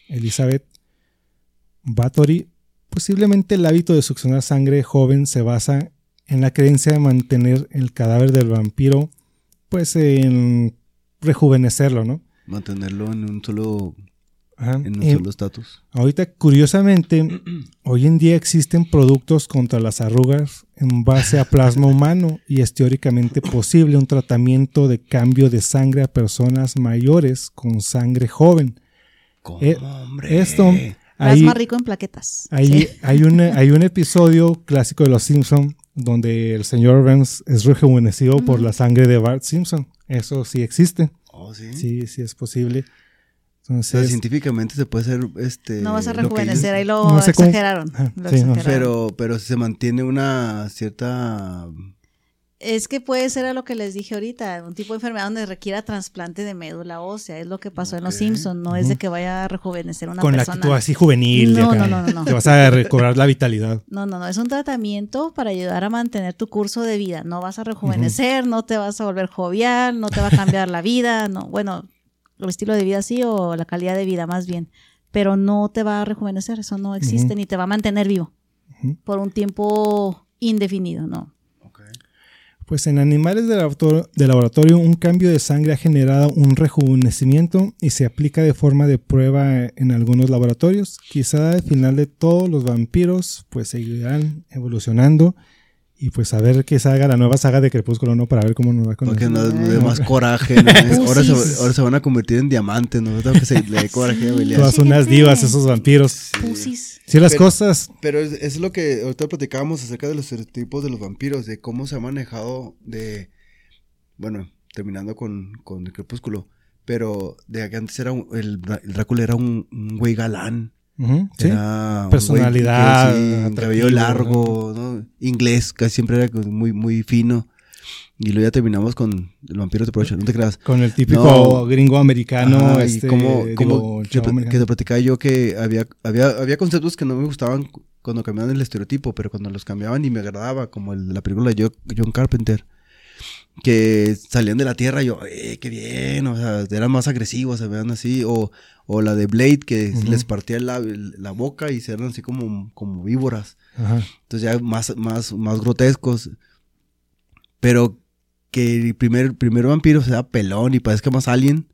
Elizabeth Bathory. Posiblemente el hábito de succionar sangre joven se basa en la creencia de mantener el cadáver del vampiro, pues en rejuvenecerlo, ¿no? Mantenerlo en un solo, Ajá. en un Eh, solo estatus. Ahorita, curiosamente, hoy en día existen productos contra las arrugas en base a plasma humano y es teóricamente posible un tratamiento de cambio de sangre a personas mayores con sangre joven. ¿Cómo, eh, hombre? Esto, ahí, Plasma rico en plaquetas. ahí Sí. hay, un, hay un episodio clásico de Los Simpson donde el señor Burns es rejuvenecido por la sangre de Bart Simpson. Eso sí existe. Oh, ¿sí? Sí, sí es posible. O sea, Entonces, científicamente se puede hacer este. No vas a rejuvenecer, ahí lo No sé cómo- exageraron. Ajá, lo sí, no sé. exageraron. Pero, pero se mantiene una cierta. Es que puede ser a lo que les dije ahorita, un tipo de enfermedad donde requiera trasplante de médula ósea, es lo que pasó en Los. Simpsons, no es de que vaya a rejuvenecer una con la persona. actitud así juvenil. de No, acá, no, no, no, no. Te vas a recobrar la vitalidad. No, no, no, es un tratamiento para ayudar a mantener tu curso de vida. No vas a rejuvenecer, no te vas a volver jovial, no te va a cambiar la vida, no, bueno, el estilo de vida sí o la calidad de vida más bien, pero no te va a rejuvenecer, eso no existe ni te va a mantener vivo por un tiempo indefinido, no. Pues en animales de laborator- de laboratorio un cambio de sangre ha generado un rejuvenecimiento y se aplica de forma de prueba en algunos laboratorios. Quizá al final de todos los vampiros pues seguirán evolucionando y pues a ver que salga la nueva saga de Crepúsculo, ¿no? Para ver cómo nos va con Porque eso. nos dé más coraje. ¿no? Ahora, se, Pusis. ahora se van a convertir en diamantes. No tengo que se le dé coraje a. Todas unas divas, esos vampiros. Pusis. Sí, las Pero- cosas. Pero es, es lo que ahorita platicábamos acerca de los estereotipos de los vampiros, de cómo se ha manejado de, bueno, terminando con, con el crepúsculo, pero de que antes era un- el, el Drácula era un, un güey galán, Ujú, sí. era Personalidad, que sí, atractivo, cabello largo, ¿no? inglés, casi siempre era muy, muy fino, y luego ya terminamos con el vampiro de Procha, no te creas. Con el típico No. gringo americano. Y este, como, como americano. que te platicaba yo que había, había, había conceptos que no me gustaban cu- cuando cambiaban el estereotipo, pero cuando los cambiaban y me agradaba, como el la película de Jo- John Carpenter, que salían de la tierra yo, eh, qué bien, o sea, eran más agresivos, se vean así, o, o la de Blade que Ujú. les partía la, la boca y se eran así como, como víboras. Ajá. Entonces ya más, más, más grotescos. Pero que el primer, primer vampiro sea pelón y parezca más alien.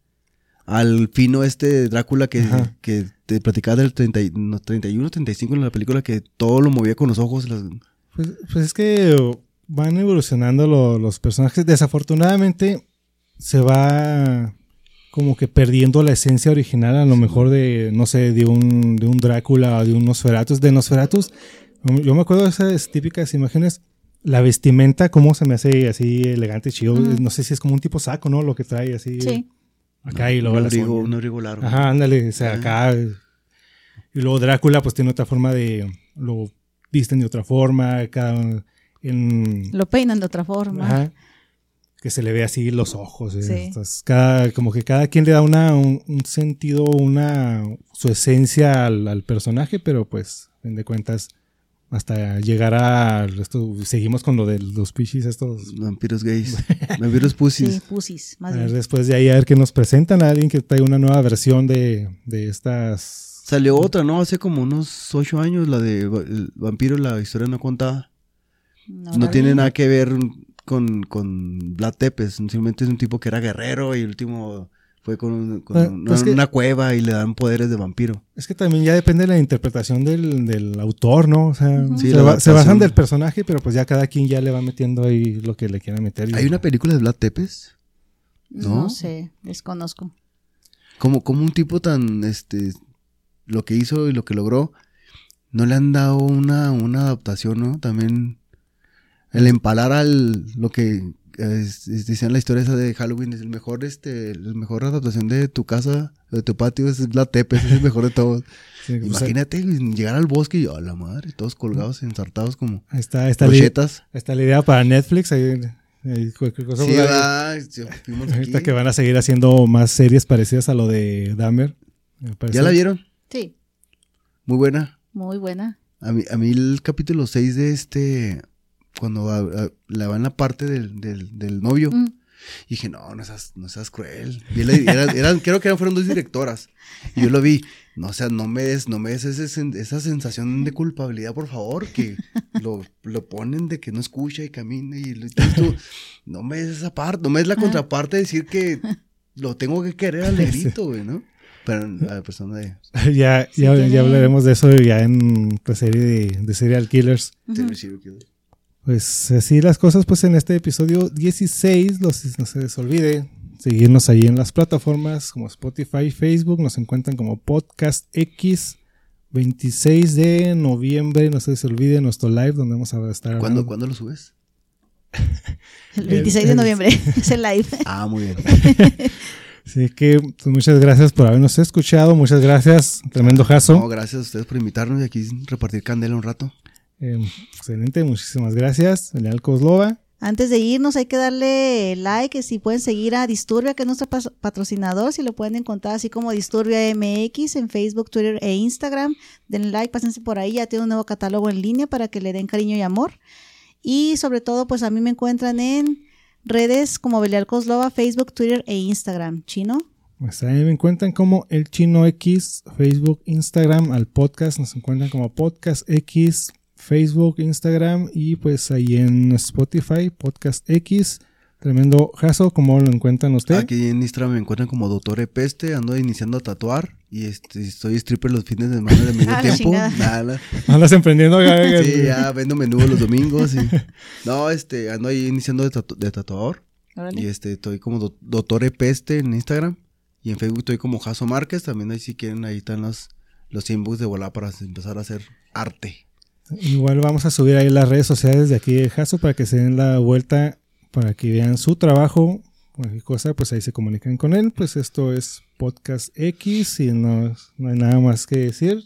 Al fino este de Drácula que, Ajá. que te platicaba del 30, y- no, 31, 35 en la película que todo lo movía con los ojos. las- Pues, pues es que van evolucionando lo- los personajes. Desafortunadamente se va como que perdiendo la esencia original, a lo mejor de, no sé, de un, de un Drácula o de un Nosferatus. De Nosferatus, yo me acuerdo de esas típicas imágenes. La vestimenta, cómo se me hace así elegante, chido. No sé si es como un tipo saco, ¿no? Lo que trae así. Sí. Acá y luego un abrigo, un abrigo largo. Ajá, ándale, o sea, Ajá. acá. Y luego Drácula, pues tiene otra forma de. Lo visten de otra forma, cada. En, Lo peinan de otra forma. ajá, que se le ve así los ojos. eh, Sí. entonces, cada, como que cada quien le da una, un, un sentido, una. su esencia al, al personaje, pero pues, en de cuentas, hasta llegar a. Esto, seguimos con lo de los pichis estos. Vampiros gays. Vampiros pussies. Sí, pusis, más A ver, bien. después de ahí, a ver qué nos presentan a alguien que traiga una nueva versión de, de estas. Salió otra, ¿no? Hace como unos ocho años, la de el vampiro, la historia no contada. No, tiene nada que ver con, con Vlad Tepes. Simplemente es un tipo que era guerrero y el último fue con, un- con una, pues que- una cueva y le dan poderes de vampiro. Es que también ya depende de la interpretación del, del autor, ¿no? O sea. Sí, se, va- basan del personaje, pero pues ya cada quien ya le va metiendo ahí lo que le quiera meter. y- ¿Hay una película de Vlad Tepes? No, ¿no? sé, desconozco. Como, como un tipo tan, este, lo que hizo y lo que logró, no le han dado una, una adaptación, ¿no? También el empalar al, lo que es- es- decían la historia esa de Halloween, es el mejor, este, la mejor adaptación de tu casa, de tu patio, es Vlad Tepes, es el mejor de todos. Sí, Imagínate llegar al bosque y, a la madre, todos colgados, ensartados como está, está, la, está la idea para Netflix. ahí, cosa Sí, va, sí, Ahorita que van a seguir haciendo más series parecidas a lo de Dahmer. ¿Ya la vieron? Sí, Muy buena. muy buena. A mí, a mí el capítulo 6 de este, cuando a- a- la va en la parte del, del, del novio, Mm. dije, no, no seas, no seas cruel. Y él- era- eran- creo que eran, fueron dos directoras. Y yo lo vi. No, o sea, no me des, no me des ese esa sensación de culpabilidad, por favor, que lo, lo ponen de que no escucha y camina y, lo- y tú, no me des esa parte, no me des la contraparte de decir que lo tengo que querer al negrito, güey, ¿no? Pero a la persona de ya, Sí, ya, ya hablaremos de eso ya en la serie de, de Serial Killers. Serial Killer. Pues así las cosas, pues en este episodio 16, los, no se les olvide seguirnos ahí en las plataformas como Spotify, Facebook, nos encuentran como Podcast X. 26 de noviembre, no se les olvide nuestro live donde vamos a estar ¿Cuándo, hablando. ¿Cuándo lo subes? El 26 de el- noviembre es el live. Ah, muy bien. Así que pues, muchas gracias por habernos escuchado, muchas gracias, tremendo jazo. No, gracias a ustedes por invitarnos y aquí repartir candela un rato. Eh, excelente, muchísimas gracias. Leal Kozlova. Antes de irnos hay que darle like, si pueden seguir a Disturbia, que es nuestro patrocinador, si lo pueden encontrar así como Disturbia MX en Facebook, Twitter e Instagram. Denle like, pásense por ahí, ya tiene un nuevo catálogo en línea para que le den cariño y amor. Y sobre todo, pues a mí me encuentran en redes como Belial Coslova, Facebook, Twitter e Instagram. Chino. Pues ahí me encuentran como El Chino X, Facebook, Instagram, al podcast nos encuentran como Podcast X, Facebook, Instagram y pues ahí en Spotify, Podcast X. Tremendo jazo, ¿cómo lo encuentran ustedes? Aquí en Instagram me encuentran como Doctor Epeste, ando iniciando a tatuar y este, estoy stripper los fines de semana de medio Ah, tiempo. Nada, Andas emprendiendo. sí, ya vendo menudo los domingos. y- No, este, ando ahí iniciando de, tatu- de tatuador y este, estoy como do- Doctor Epeste en Instagram y en Facebook estoy como Jaso Márquez, también ahí si quieren, ahí están los, los inbox de volar para empezar a hacer arte. Igual vamos a subir ahí las redes sociales de aquí de Jaso para que se den la vuelta, para que vean su trabajo. Cualquier cosa, pues ahí se comunican con él. Pues esto es Podcast X y no, no hay nada más que decir.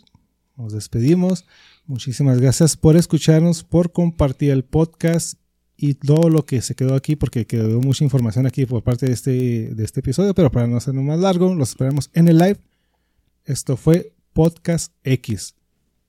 Nos despedimos. Muchísimas gracias por escucharnos, por compartir el podcast y todo lo que se quedó aquí, porque quedó mucha información aquí por parte de este, de este episodio, pero para no hacerlo más largo, los esperamos en el live. Esto fue Podcast X.